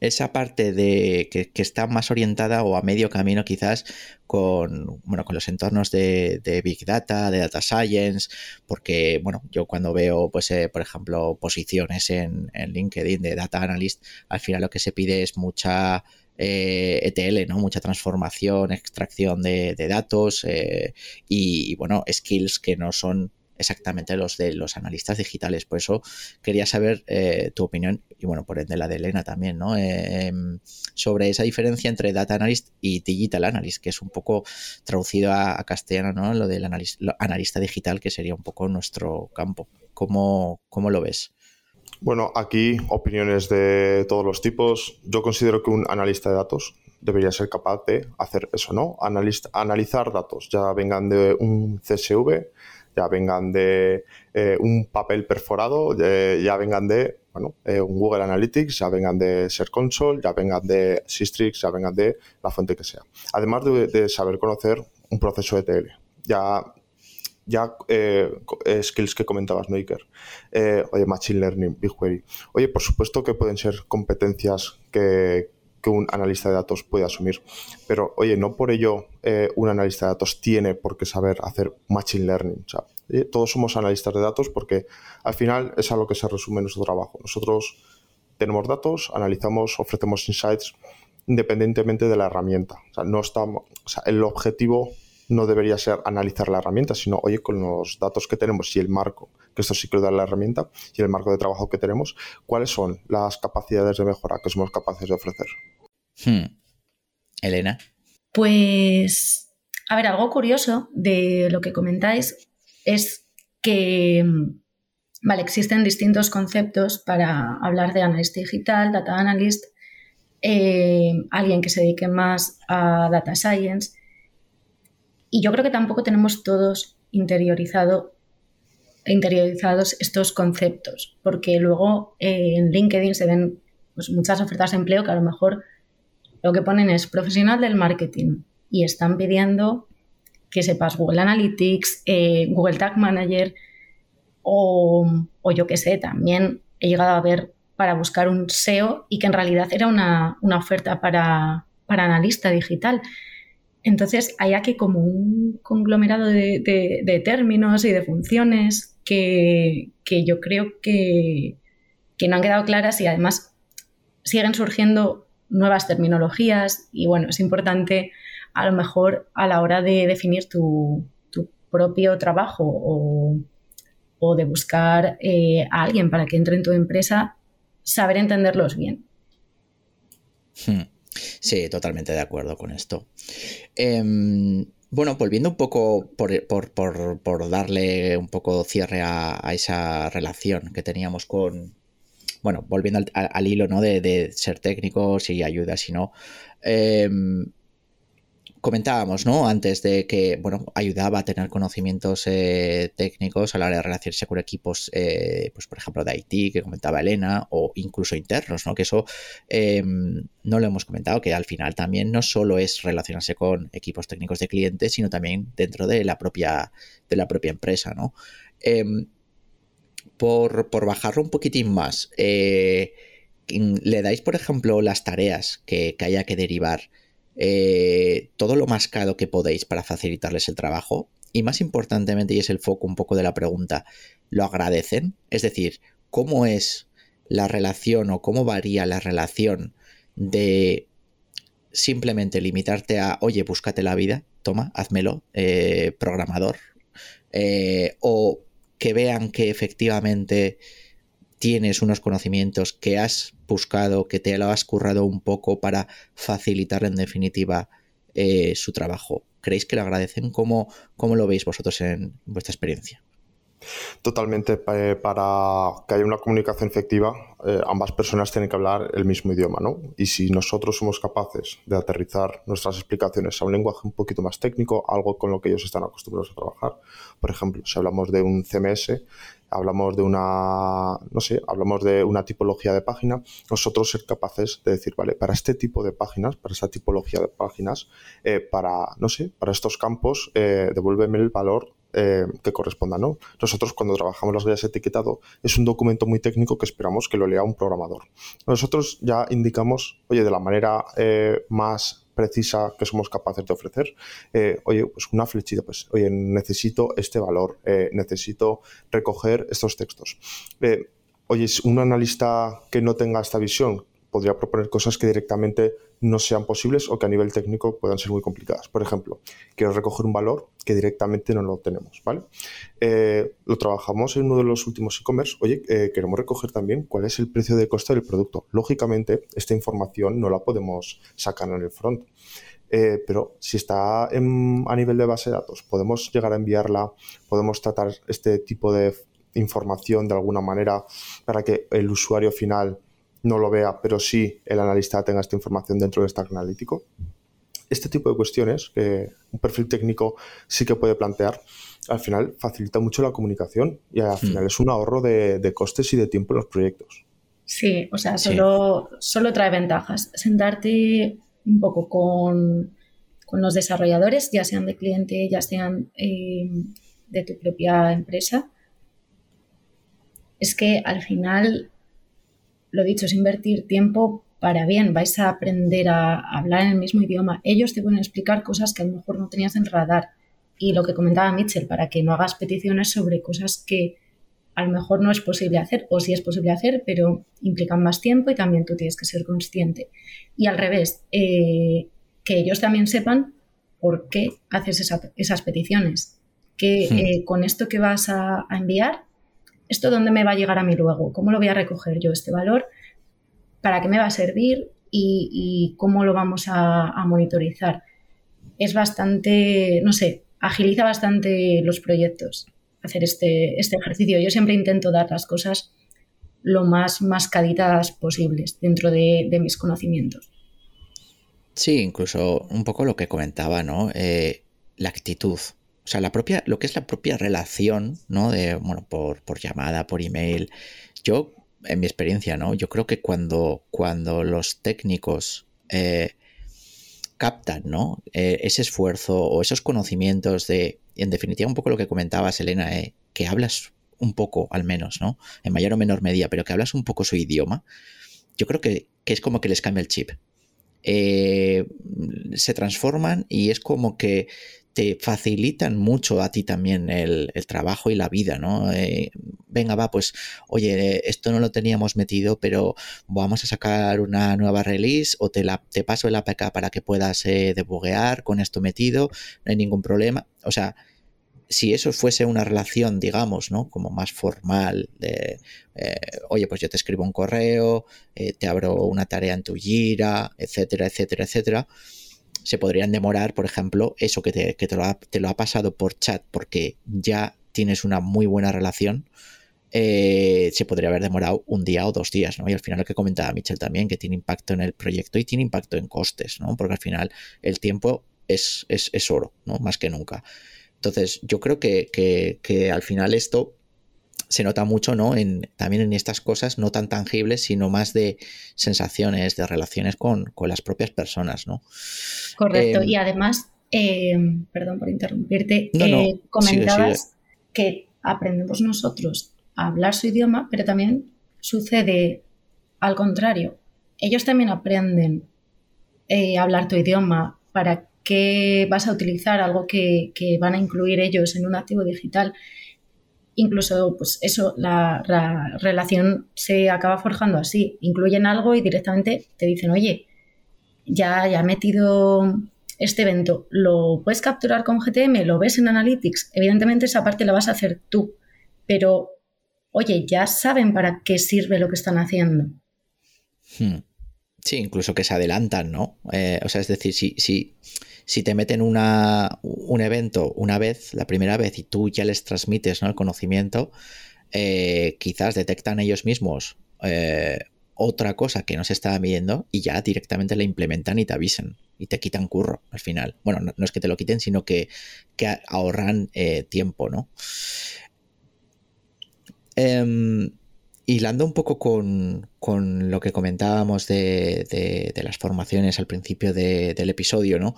Speaker 1: esa parte de que, está más orientada o a medio camino quizás con, bueno, con los entornos de, Big Data, de Data Science, porque, bueno, yo cuando veo, pues, eh, por ejemplo, posiciones en, LinkedIn de Data Analyst, al final lo que se pide es mucha ETL, eh, e ¿no? Mucha transformación, extracción de, datos eh, y, bueno, skills que no son exactamente los de los analistas digitales. Por eso quería saber eh, tu opinión y bueno, por ende la de Elena también, ¿no? Em, sobre esa diferencia entre data analyst y digital analyst, que es un poco traducido a, castellano, ¿no? Lo del analista, digital, que sería un poco nuestro campo. ¿Cómo, cómo lo ves?
Speaker 2: Bueno, aquí opiniones de todos los tipos. Yo considero que un analista de datos debería ser capaz de hacer eso, ¿no? analizar datos, ya vengan de un CSV, ya vengan de eh, un papel perforado, ya vengan de bueno, eh, un Google Analytics, ya vengan de Ser Console, ya vengan de Systrix, ya vengan de la fuente que sea. Además de, saber conocer un proceso de TL. Ya, ya eh, skills que comentabas, Maker. oye, Machine Learning, BigQuery. Oye, por supuesto que pueden ser competencias que, que un analista de datos puede asumir. Pero, oye, no por ello eh, un analista de datos tiene por qué saber hacer machine learning. Eh, todos somos analistas de datos porque al final es a lo que se resume nuestro trabajo. Nosotros tenemos datos, analizamos, ofrecemos insights independientemente de la herramienta. O sea, no estamos, o sea, el objetivo no debería ser analizar la herramienta, sino, oye, con los datos que tenemos y el marco, que esto sí que lo da la herramienta, y el marco de trabajo que tenemos, ¿cuáles son las capacidades de mejora que somos capaces de ofrecer?
Speaker 1: Hmm. Elena.
Speaker 3: Pues, a ver, algo curioso de lo que comentáis es que, vale, existen distintos conceptos para hablar de analista digital, data analyst, eh, alguien que se dedique más a data science y yo creo que tampoco tenemos todos interiorizado, interiorizados estos conceptos, porque luego eh, en LinkedIn se ven pues, muchas ofertas de empleo que a lo mejor lo que ponen es profesional del marketing y están pidiendo que sepas Google Analytics, eh, Google Tag Manager o, yo qué sé, también he llegado a ver para buscar un SEO y que en realidad era una, oferta para, para analista digital. Entonces hay aquí como un conglomerado de, términos y de funciones que, yo creo que, no han quedado claras y además siguen surgiendo nuevas terminologías y bueno, es importante a lo mejor a la hora de definir tu, propio trabajo o, de buscar eh, a alguien para que entre en tu empresa, saber entenderlos bien.
Speaker 1: Hmm. Sí, totalmente de acuerdo con esto. Em, bueno, volviendo un poco por, darle un poco cierre a, esa relación que teníamos con, bueno, volviendo al, hilo, ¿no? De, de, ser técnicos y ayuda, si no. Em, comentábamos, ¿no? Antes de que, bueno, ayudaba a tener conocimientos eh, técnicos a la hora de relacionarse con equipos, eh, pues por ejemplo de IT, que comentaba Elena, o incluso internos, ¿no? Que eso em, no lo hemos comentado, que al final también no solo es relacionarse con equipos técnicos de clientes, sino también dentro de la propia, de la propia empresa, ¿no? Em, por, bajarlo un poquitín más, eh, ¿le dais, por ejemplo, las tareas que, que haya que derivar? Eh, todo lo más caro que podéis para facilitarles el trabajo. Y más importantemente, y es el foco un poco de la pregunta, ¿lo agradecen? Es decir, ¿cómo es la relación o cómo varía la relación de simplemente limitarte a, oye, búscate la vida, toma, házmelo, eh, programador, eh, o que vean que efectivamente tienes unos conocimientos que has buscado, que te lo has currado un poco para facilitar en definitiva eh, su trabajo. ¿Creéis que lo agradecen? ¿Cómo, ¿Cómo, lo veis vosotros en vuestra experiencia?
Speaker 2: Totalmente. Eh, para que haya una comunicación efectiva, eh, ambas personas tienen que hablar el mismo idioma, ¿no? Y si nosotros somos capaces de aterrizar nuestras explicaciones a un lenguaje un poquito más técnico, algo con lo que ellos están acostumbrados a trabajar, por ejemplo, si hablamos de un CMS, hablamos de una, no sé, hablamos de una tipología de página, nosotros ser capaces de decir, vale, para este tipo de páginas, para esta tipología de páginas, eh, para, no sé, para estos campos, devuélveme el valor eh, que corresponda, ¿no? Nosotros cuando trabajamos las guías etiquetado es un documento muy técnico que esperamos que lo lea un programador. Nosotros ya indicamos, oye, de la manera eh, más precisa que somos capaces de ofrecer, eh, oye, pues una flechita, pues, oye, necesito este valor, necesito recoger estos textos. oye, un analista que no tenga esta visión podría proponer cosas que directamente no sean posibles o que a nivel técnico puedan ser muy complicadas. Por ejemplo, quiero recoger un valor que directamente no lo tenemos, ¿vale? Eh, lo trabajamos en uno de los últimos e-commerce. Oye, eh, queremos recoger también cuál es el precio de coste del producto. Lógicamente, esta información no la podemos sacar en el front. Eh, pero si está a nivel de base de datos, podemos llegar a enviarla, podemos tratar este tipo de información de alguna manera para que el usuario final no lo vea, pero sí el analista tenga esta información dentro de Stack Analítico. Este tipo de cuestiones que un perfil técnico sí que puede plantear, al final facilita mucho la comunicación y al hmm. final es un ahorro de, costes y de tiempo en los proyectos.
Speaker 3: Sí, o sea, solo, solo trae ventajas. Sentarte un poco con, los desarrolladores, ya sean de cliente, ya sean eh, de tu propia empresa, es que al final lo dicho, es invertir tiempo para bien, vais a aprender a hablar en el mismo idioma. Ellos te pueden explicar cosas que a lo mejor no tenías en radar. Y lo que comentaba Mitchell, para que no hagas peticiones sobre cosas que a lo mejor no es posible hacer, o sí es posible hacer, pero implican más tiempo y también tú tienes que ser consciente. Y al revés, eh, que ellos también sepan por qué haces esas peticiones. Que hmm. eh, con esto que vas a enviar ¿esto dónde me va a llegar a mí luego? ¿Cómo lo voy a recoger yo este valor? ¿Para qué me va a servir? ¿Y, cómo lo vamos a, monitorizar? Es bastante, no sé, agiliza bastante los proyectos hacer este, este ejercicio. Yo siempre intento dar las cosas lo más mascaditas posibles dentro de, mis conocimientos.
Speaker 1: Sí, incluso un poco lo que comentaba, ¿no? Eh, la actitud. O sea, la propia, lo que es la propia relación, ¿no? De, bueno, por, llamada, por email. Yo, en mi experiencia, ¿no? Yo creo que cuando, cuando los técnicos eh, captan, ¿no? Eh, ese esfuerzo o esos conocimientos de, en definitiva, un poco lo que comentabas, Elena, eh, que hablas un poco, al menos, ¿no? En mayor o menor medida, pero que hablas un poco su idioma, yo creo que, que es como que les cambia el chip. se transforman y es como que te facilitan mucho a ti también el, trabajo y la vida, ¿no? Eh, venga, va, pues, oye, esto no lo teníamos metido, pero vamos a sacar una nueva release o te, la, te paso el APK para que puedas eh, debuguear con esto metido, no hay ningún problema. O sea, si eso fuese una relación, digamos, ¿no? Como más formal, de, eh, oye, pues yo te escribo un correo, te abro una tarea en tu Gira, etcétera, etcétera, etcétera se podrían demorar, por ejemplo, eso que, te, te, lo ha, pasado por chat porque ya tienes una muy buena relación, eh, se podría haber demorado un día o dos días, ¿no? Y al final lo que comentaba Michel también, que tiene impacto en el proyecto y tiene impacto en costes, ¿no? Porque al final el tiempo es, es, oro, ¿no? Más que nunca. Entonces, yo creo que, que al final esto se nota mucho, ¿no? En, también en estas cosas no tan tangibles, sino más de sensaciones, de relaciones con, las propias personas, ¿no?
Speaker 3: Correcto. Em, y además, eh, perdón por interrumpirte, eh, comentabas que aprendemos nosotros a hablar su idioma, pero también sucede al contrario. Ellos también aprenden eh, a hablar tu idioma. ¿Para qué vas a utilizar algo que, que van a incluir ellos en un activo digital? Incluso pues eso, la, relación se acaba forjando así. Incluyen algo y directamente te dicen, oye, ya, ya he metido este evento, ¿lo puedes capturar con GTM? ¿Lo ves en Analytics? Evidentemente esa parte la vas a hacer tú, pero oye, ya saben para qué sirve lo que están haciendo.
Speaker 1: Hmm. Sí, incluso que se adelantan, ¿no? Eh, o sea, es decir, si, si, si te meten una, un evento una vez, la primera vez, y tú ya les transmites ¿no? el conocimiento, eh, quizás detectan ellos mismos eh, otra cosa que no se estaba midiendo y ya directamente la implementan y te avisen y te quitan curro al final. Bueno, no, es que te lo quiten, sino que, ahorran tiempo, ¿no? Hilando un poco con, lo que comentábamos de, las formaciones al principio del episodio, ¿no?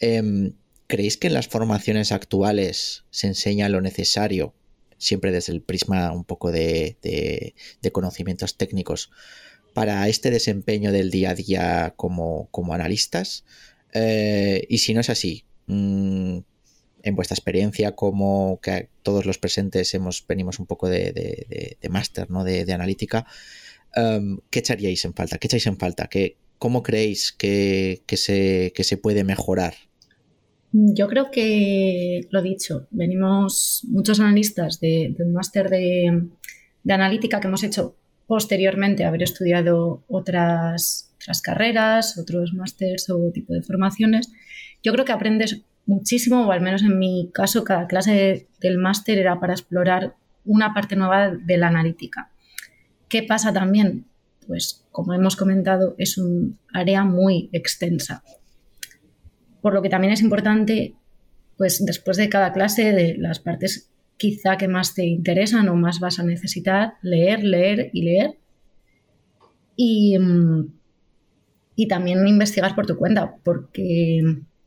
Speaker 1: Em, ¿Creéis que en las formaciones actuales se enseña lo necesario, siempre desde el prisma un poco de, conocimientos técnicos, para este desempeño del día a día como, analistas? Eh, y si no es así, mm, en vuestra experiencia, como que todos los presentes hemos, venimos un poco de, máster, ¿no? de, analítica, em, ¿qué echaríais en falta? ¿Qué echáis en falta? ¿Qué, ¿Cómo creéis que, se, se puede mejorar?
Speaker 3: Yo creo que, lo dicho, venimos muchos analistas de, un máster de, analítica que hemos hecho posteriormente a haber estudiado otras, otras carreras, otros másters o tipo de formaciones. Yo creo que aprendes muchísimo, o al menos en mi caso, cada clase del máster era para explorar una parte nueva de la analítica. ¿Qué pasa también? Pues como hemos comentado, es un área muy extensa. Por lo que también es importante, pues después de cada clase, de las partes quizá que más te interesan o más vas a necesitar, leer, leer y leer. Y, mm, y también investigar por tu cuenta, porque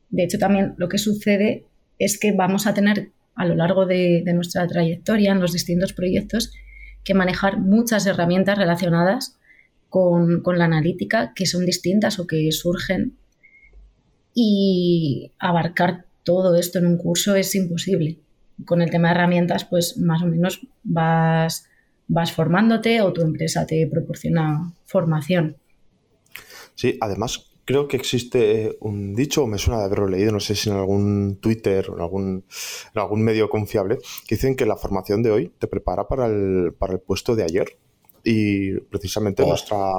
Speaker 3: de hecho, también lo que sucede es que vamos a tener a lo largo de, nuestra trayectoria en los distintos proyectos que manejar muchas herramientas relacionadas con, la analítica que son distintas o que surgen y abarcar todo esto en un curso es imposible. Con el tema de herramientas, pues más o menos vas, vas formándote o tu empresa te proporciona formación.
Speaker 2: Sí, además creo que existe un dicho, o me suena de haberlo leído, no sé si en algún Twitter o en algún, algún medio confiable, que dicen que la formación de hoy te prepara para el, para el puesto de ayer. Y precisamente oh. nuestra,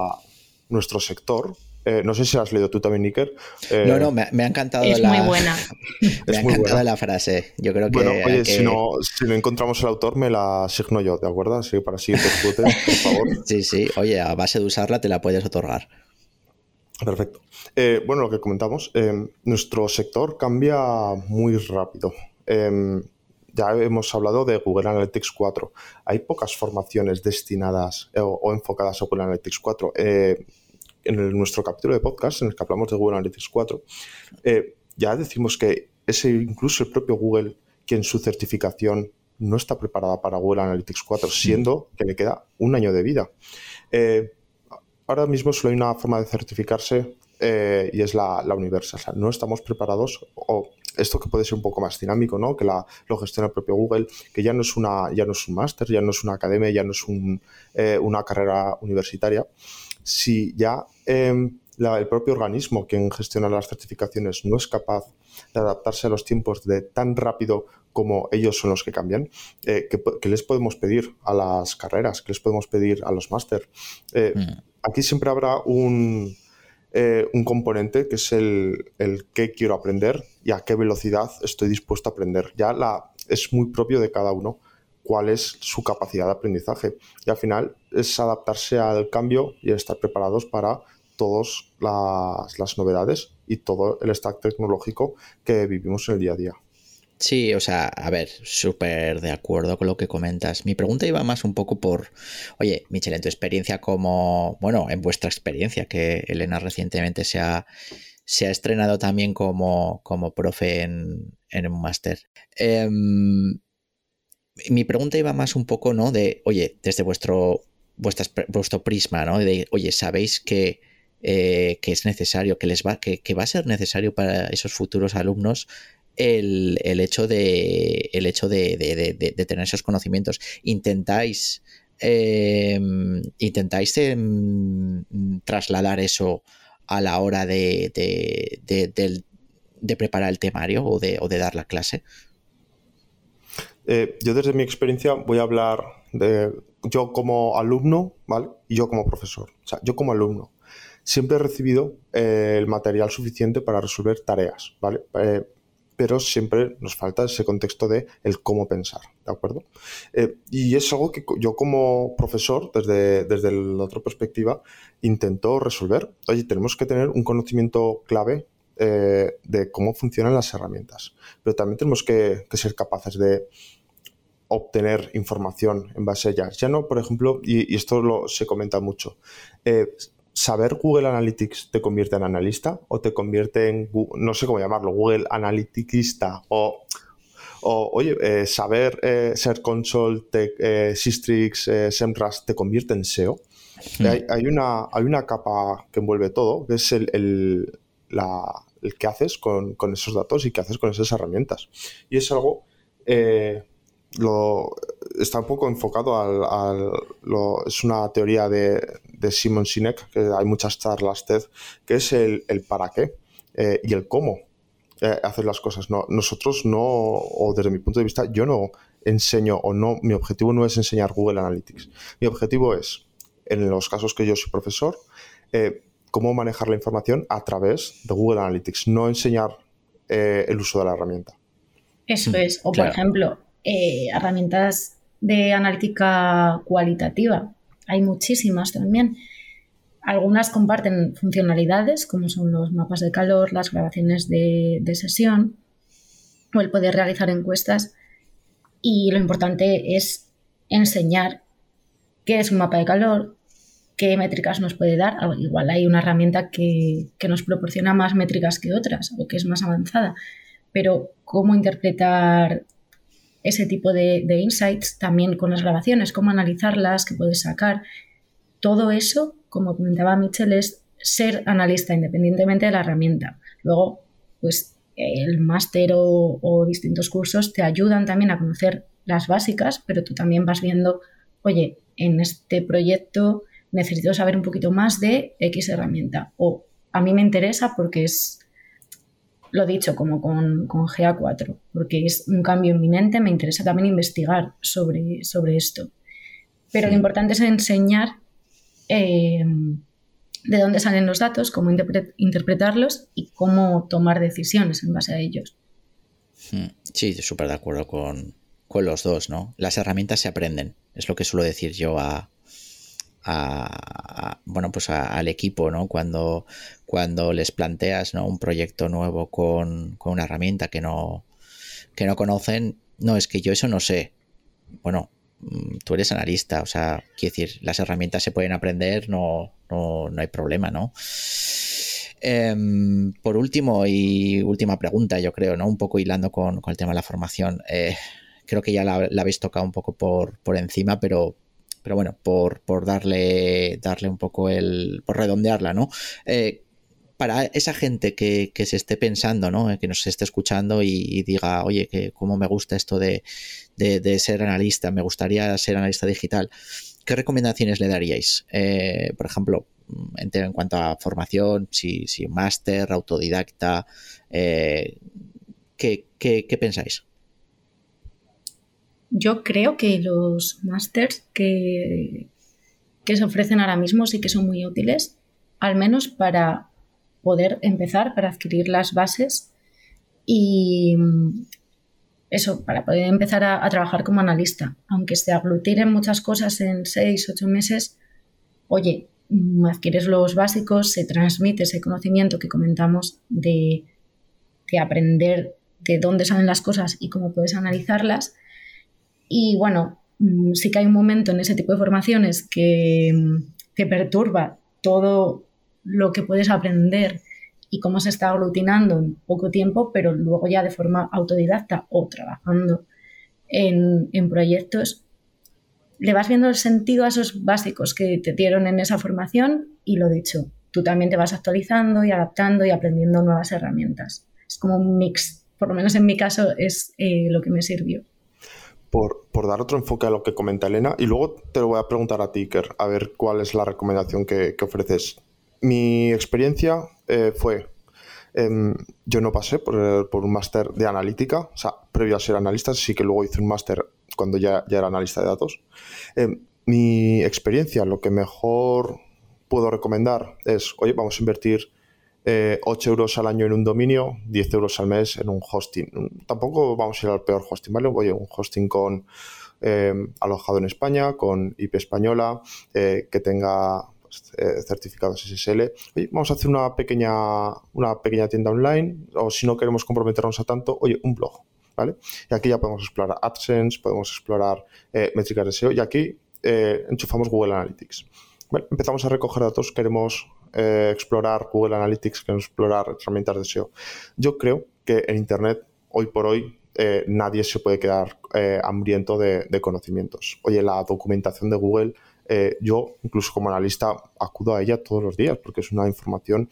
Speaker 2: nuestro sector, eh, no sé si lo has leído tú también, Nicker.
Speaker 1: Eh, no, no, me, ha encantado
Speaker 3: es
Speaker 1: la...
Speaker 3: muy buena.
Speaker 1: me ha encantado la frase. Yo creo que...
Speaker 2: Bueno, oye, si, no, si no encontramos el autor, me la asigno yo, ¿de acuerdo? Así para siguientes por favor.
Speaker 1: Sí, sí. Oye, a base de usarla te la puedes otorgar.
Speaker 2: Perfecto. Eh, bueno, lo que comentamos, eh, nuestro sector cambia muy rápido. Em, ya hemos hablado de Google Analytics 4. Hay pocas formaciones destinadas eh, o, enfocadas a Google Analytics 4. en nuestro capítulo de podcast, en el que hablamos de Google Analytics 4, ya decimos que es incluso el propio Google quien su certificación no está preparada para Google Analytics 4, siendo que le queda un año de vida ahora mismo solo hay una forma de certificarse eh, y es la, universal. no estamos preparados, o esto que puede ser un poco más dinámico, ¿no? que la, lo gestiona el propio Google, que ya no es, una, ya no es un máster, ya no es una academia, ya no es eh, una carrera universitaria. Si ya el propio organismo quien gestiona las certificaciones no es capaz de adaptarse a los tiempos de tan rápido como ellos son los que cambian, eh, ¿qué, les podemos pedir a las carreras? ¿Qué les podemos pedir a los máster? Mm aquí siempre habrá un, eh, un componente que es el, el qué quiero aprender y a qué velocidad estoy dispuesto a aprender. Ya la, es muy propio de cada uno cuál es su capacidad de aprendizaje. Y al final es adaptarse al cambio y estar preparados para todas las, novedades y todo el stack tecnológico que vivimos en el día a día.
Speaker 1: Sí, o sea, a ver, súper de acuerdo con lo que comentas. Mi pregunta iba más un poco por, oye, Michelle, en tu experiencia como, bueno, en vuestra experiencia, que Elena recientemente se ha, se ha estrenado también como, como profe en, un máster. Em, mi pregunta iba más un poco, ¿no? De, oye, desde vuestro, vuestro prisma, ¿no? De, oye, ¿sabéis que, eh, que es necesario, que les va, que, va a ser necesario para esos futuros alumnos el, hecho, de, el hecho de, tener esos conocimientos. Intentáis, em, intentáis em, trasladar eso a la hora de, preparar el temario o de, dar la clase.
Speaker 2: Eh, yo desde mi experiencia voy a hablar de yo como alumno, ¿vale? Y yo como profesor. O sea, yo como alumno siempre he recibido eh, el material suficiente para resolver tareas, ¿vale? Eh, pero siempre nos falta ese contexto de el cómo pensar, ¿de acuerdo? Eh, y es algo que yo como profesor, desde, desde la otra perspectiva, intento resolver. Oye, tenemos que tener un conocimiento clave de cómo funcionan las herramientas, pero también tenemos que, ser capaces de obtener información en base a ellas. Ya no, por ejemplo, y, esto lo, se comenta mucho, ¿saber Google Analytics te convierte en analista o te convierte en, no sé cómo llamarlo, Google Analyticista o, oye, eh, saber eh, Ser Console, te, eh, Systrix, eh, SEMrush te convierte en SEO? Hmm. Hay, una, hay una capa que envuelve todo, que es el, el, que haces con, con, esos datos y que haces con esas herramientas. Y es algo lo, está un poco enfocado al, es una teoría de, de, Simon Sinek, que hay muchas charlas TED, que es el, para qué eh, y el cómo eh, hacer las cosas. No, nosotros no, o desde mi punto de vista, yo no enseño o no, mi objetivo no es enseñar Google Analytics. Mi objetivo es, en los casos que yo soy profesor, eh, cómo manejar la información a través de Google Analytics, no enseñar el uso de la herramienta.
Speaker 3: Eso es. O, por ejemplo, eh, herramientas de analítica cualitativa. Hay muchísimas también. Algunas comparten funcionalidades, como son los mapas de calor, las grabaciones de, sesión o el poder realizar encuestas. Y lo importante es enseñar qué es un mapa de calor, qué métricas nos puede dar. Igual hay una herramienta que, que, nos proporciona más métricas que otras o que es más avanzada, pero cómo interpretar ese tipo de, insights también con las grabaciones, cómo analizarlas, qué puedes sacar. Todo eso, como comentaba Michelle, es ser analista independientemente de la herramienta. Luego, pues el máster o, distintos cursos te ayudan también a conocer las básicas, pero tú también vas viendo, oye, en este proyecto necesito saber un poquito más de X herramienta o a mí me interesa porque es lo dicho, como con, con, GA4, porque es un cambio inminente, me interesa también investigar sobre, sobre esto. Pero lo importante es enseñar eh, de dónde salen los datos, cómo interpretarlos y cómo tomar decisiones en base a ellos.
Speaker 1: Hmm. Sí, súper de acuerdo con, con los dos, ¿no? Las herramientas se aprenden, es lo que suelo decir yo a, bueno, pues al equipo, ¿no? Cuando, cuando les planteas ¿no? un proyecto nuevo con, una herramienta que no, que no conocen, no, es que yo eso no sé. Bueno, mm, tú eres analista, o sea, quiero decir, las herramientas se pueden aprender, no, no, hay problema, ¿no? Em, por último y última pregunta, yo creo, ¿no? Un poco hilando con, el tema de la formación. Eh, creo que ya la, la, habéis tocado un poco por, por encima, pero pero bueno, por, darle, darle un poco el, por redondearla, ¿no? Eh, para esa gente que, se esté pensando, ¿no? que nos esté escuchando y, diga, oye, que cómo me gusta esto de, ser analista, me gustaría ser analista digital, ¿qué recomendaciones le daríais? Eh, por ejemplo, en, cuanto a formación, si, si máster, autodidacta, eh, ¿qué, qué pensáis?
Speaker 3: Yo creo que los másters que, que se ofrecen ahora mismo sí que son muy útiles, al menos para poder empezar, para adquirir las bases y eso, para poder empezar a, trabajar como analista. Aunque se aglutinen muchas cosas en seis, ocho meses, oye, adquieres los básicos, se transmite ese conocimiento que comentamos de, de aprender de dónde salen las cosas y cómo puedes analizarlas y bueno, mm, sí que hay un momento en ese tipo de formaciones que te mm, perturba todo lo que puedes aprender y cómo se está aglutinando en poco tiempo, pero luego ya de forma autodidacta o trabajando en, en proyectos, le vas viendo el sentido a esos básicos que te dieron en esa formación y lo dicho, tú también te vas actualizando y adaptando y aprendiendo nuevas herramientas. Es como un mix, por lo menos en mi caso es eh, lo que me sirvió
Speaker 2: por, dar otro enfoque a lo que comenta Elena y luego te lo voy a preguntar a ti, a ver cuál es la recomendación que, ofreces. Mi experiencia eh, fue, em, yo no pasé por, un máster de analítica, o sea, previo a ser analista, sí que luego hice un máster cuando ya, ya, era analista de datos. Em, mi experiencia, lo que mejor puedo recomendar es, oye, vamos a invertir 8 eh, euros al año en un dominio, 10 euros al mes en un hosting. Tampoco vamos a ir al peor hosting, ¿vale? Oye, un hosting con eh, alojado en España, con IP española, eh, que tenga pues, certificados SSL. Oye, vamos a hacer una pequeña, una pequeña tienda online, o si no queremos comprometernos a tanto, oye, un blog, ¿vale? Y aquí ya podemos explorar AdSense, podemos explorar métricas de SEO, y aquí enchufamos Google Analytics. empezamos a recoger datos, queremos eh, explorar Google Analytics, que explorar herramientas de SEO. Yo creo que en Internet, hoy por hoy, eh, nadie se puede quedar eh, hambriento de, conocimientos. Oye, la documentación de Google, yo incluso como analista acudo a ella todos los días porque es una información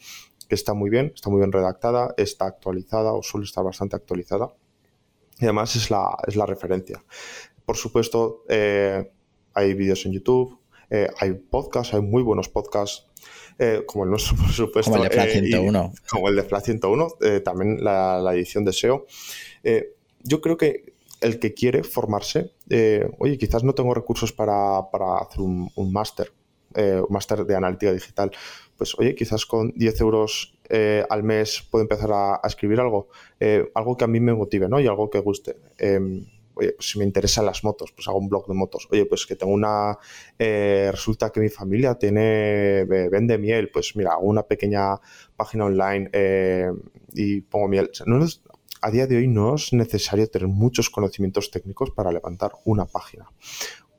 Speaker 2: que está muy bien, está muy bien redactada, está actualizada o suele estar bastante actualizada y además es la, es la referencia. Por supuesto, hay vídeos en YouTube, hay podcasts, hay muy buenos podcasts eh, como el nuestro, por supuesto.
Speaker 1: Como el de FLA 101.
Speaker 2: Eh, como el de FLA 101, eh, también la, edición de SEO. yo creo que el que quiere formarse, oye, quizás no tengo recursos para, hacer un, máster, un máster de analítica digital. Pues oye, quizás con 10 euros al mes puedo empezar a, a escribir algo, algo que a mí me motive, ¿no? Y algo que guste em, oye, pues si me interesan las motos, pues hago un blog de motos. Oye, pues que tengo una, eh, resulta que mi familia tiene, vende miel, pues mira, hago una pequeña página online eh, y pongo miel. a día de hoy no es necesario tener muchos conocimientos técnicos para levantar una página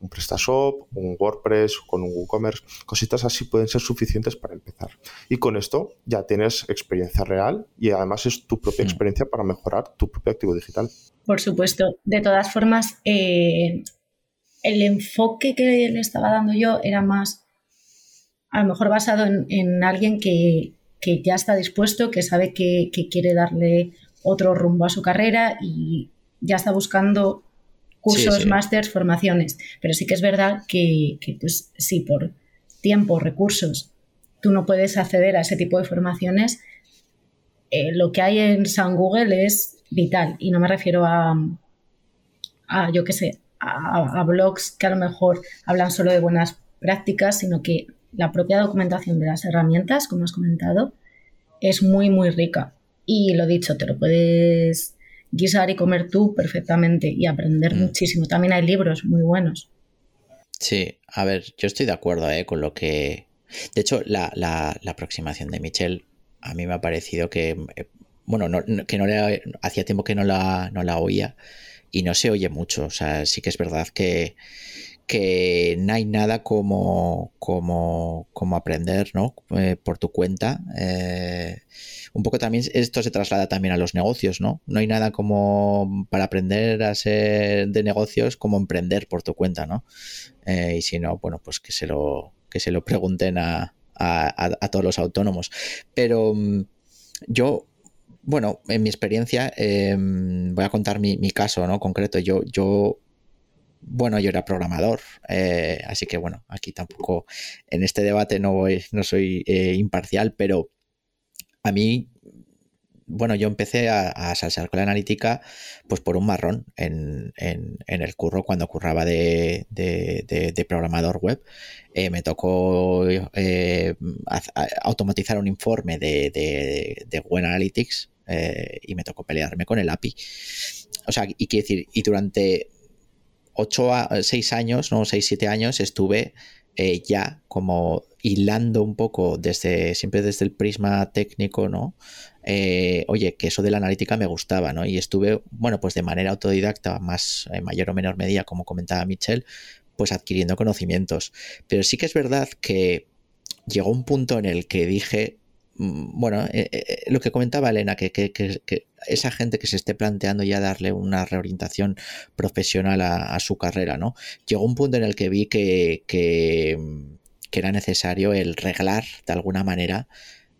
Speaker 2: un PrestaShop, un WordPress, con un WooCommerce, cositas así pueden ser suficientes para empezar. Y con esto ya tienes experiencia real y además es tu propia experiencia para mejorar tu propio activo digital.
Speaker 3: Por supuesto. De todas formas, eh, el enfoque que le estaba dando yo era más, a lo mejor basado en, alguien que, ya está dispuesto, que sabe que, que quiere darle otro rumbo a su carrera y ya está buscando cursos, másters, formaciones. Pero sí que es verdad que, pues, si por tiempo, recursos, tú no puedes acceder a ese tipo de formaciones, eh, lo que hay en San Google es vital. Y no me refiero a, a yo qué sé, a, a, blogs que a lo mejor hablan solo de buenas prácticas, sino que la propia documentación de las herramientas, como has comentado, es muy, muy rica. Y lo dicho, te lo puedes guisar y comer tú perfectamente y aprender mm. muchísimo. También hay libros muy buenos.
Speaker 1: Sí, a ver, yo estoy de acuerdo eh, con lo que... De hecho, la, aproximación de Michelle a mí me ha parecido que... Eh, bueno, que no le... Hacía tiempo que no la, no la oía y no se oye mucho. O sea, sí que es verdad que, que no hay nada como, como, como aprender ¿no? Eh, por tu cuenta. Eh, un poco también esto se traslada también a los negocios, ¿no? No hay nada como para aprender a ser de negocios como emprender por tu cuenta, ¿no? Eh, y si no, bueno, pues que se lo, que se lo pregunten a, a, todos los autónomos. Pero mm, yo bueno, en mi experiencia, em, voy a contar mi, mi, caso, ¿no? Concreto. Yo, yo bueno, yo era programador, eh, así que bueno, aquí tampoco en este debate no, voy, no soy eh, imparcial, pero a mí, bueno, yo empecé a, salsar con la analítica pues por un marrón en, el curro cuando curraba de, programador web. Eh, me tocó automatizar un informe de, de Google Analytics y me tocó pelearme con el API. O sea, y quiero decir, y durante 8 a 6 años, no 6, 7 años, estuve eh, ya como hilando un poco desde siempre desde el prisma técnico, ¿no? Eh, oye, que eso de la analítica me gustaba, ¿no? Y estuve, bueno, pues de manera autodidacta, más en mayor o menor medida, como comentaba Michelle, pues adquiriendo conocimientos. Pero sí que es verdad que llegó un punto en el que dije, bueno, eh, eh, lo que comentaba Elena, que, esa gente que se esté planteando ya darle una reorientación profesional a, su carrera, ¿no? Llegó un punto en el que vi que, era necesario el reglar de alguna manera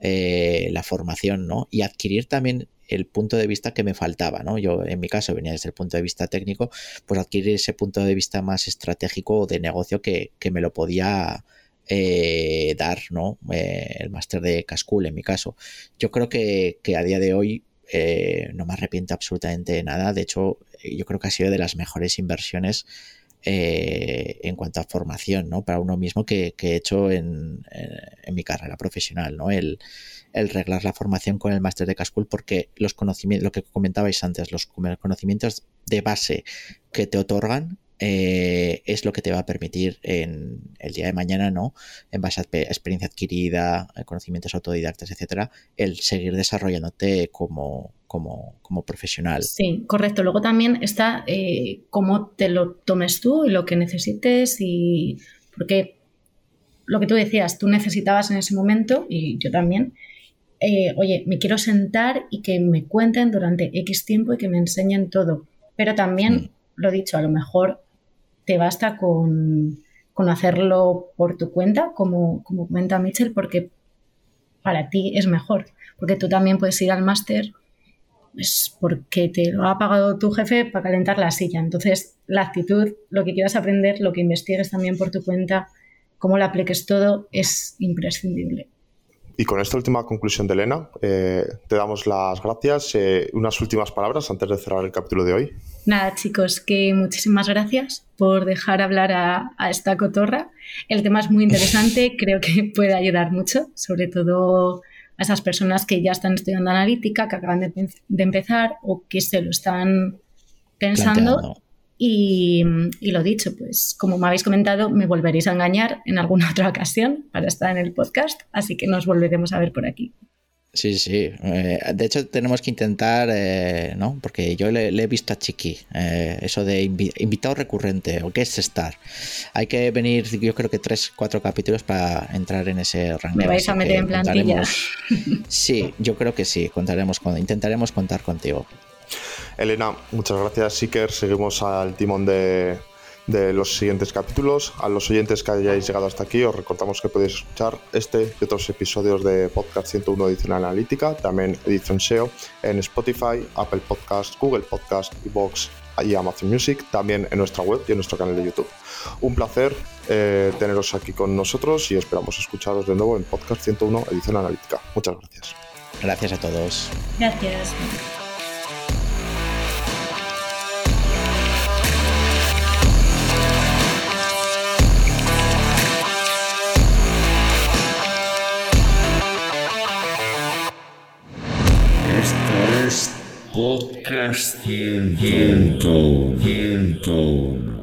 Speaker 1: eh, la formación, ¿no? Y adquirir también el punto de vista que me faltaba, ¿no? Yo en mi caso venía desde el punto de vista técnico, pues adquirir ese punto de vista más estratégico de negocio que, que me lo podía eh, dar ¿no? Eh, el máster de Cascool en mi caso. Yo creo que, a día de hoy eh, no me arrepiento absolutamente de nada. De hecho, yo creo que ha sido de las mejores inversiones en cuanto a formación, ¿no? Para uno mismo que, he hecho en, mi carrera profesional, ¿no? El, el reglar la formación con el máster de Cascool porque los conocimientos, lo que comentabais antes, los conocimientos de base que te otorgan eh, es lo que te va a permitir en el día de mañana, ¿no? En base a experiencia adquirida, conocimientos autodidactas, etcétera, el seguir desarrollándote como, como, como profesional.
Speaker 3: Sí, correcto. Luego también está eh, cómo te lo tomes tú y lo que necesites y porque lo que tú decías, tú necesitabas en ese momento y yo también. Eh, oye, me quiero sentar y que me cuenten durante X tiempo y que me enseñen todo. Pero también, mm. lo dicho, a lo mejor te basta con, hacerlo por tu cuenta, como, como comenta Mitchell, porque para ti es mejor. Porque tú también puedes ir al máster pues porque te lo ha pagado tu jefe para calentar la silla. Entonces, la actitud, lo que quieras aprender, lo que investigues también por tu cuenta, cómo lo apliques todo, es imprescindible.
Speaker 2: Y con esta última conclusión de Elena, eh, te damos las gracias. Eh, unas últimas palabras antes de cerrar el capítulo de hoy.
Speaker 3: Nada, chicos, que muchísimas gracias por dejar hablar a, esta cotorra. El tema es muy interesante, creo que puede ayudar mucho, sobre todo a esas personas que ya están estudiando analítica, que acaban de, empezar o que se lo están pensando. Y, y, lo dicho, pues como me habéis comentado, me volveréis a engañar en alguna otra ocasión para estar en el podcast, así que nos volveremos a ver por aquí.
Speaker 1: Sí, sí. Eh, de hecho, tenemos que intentar, eh, ¿no? Porque yo le, he visto a Chiqui, eh, eso de invitado recurrente o guest star. Hay que venir, yo creo que tres, cuatro capítulos para entrar en ese ranking.
Speaker 3: Me vais a meter en plantilla.
Speaker 1: Sí, yo creo que sí. Contaremos con, intentaremos contar contigo.
Speaker 2: Elena, muchas gracias. Siker, seguimos al timón de, de los siguientes capítulos. A los oyentes que hayáis llegado hasta aquí, os recordamos que podéis escuchar este y otros episodios de Podcast 101 Edición Analítica, también Edición SEO, en Spotify, Apple Podcast, Google Podcast, Box y Amazon Music, también en nuestra web y en nuestro canal de YouTube. Un placer eh, teneros aquí con nosotros y esperamos escucharos de nuevo en Podcast 101 Edición Analítica. Muchas gracias.
Speaker 1: Gracias a todos.
Speaker 3: Gracias.
Speaker 4: Podcast 100.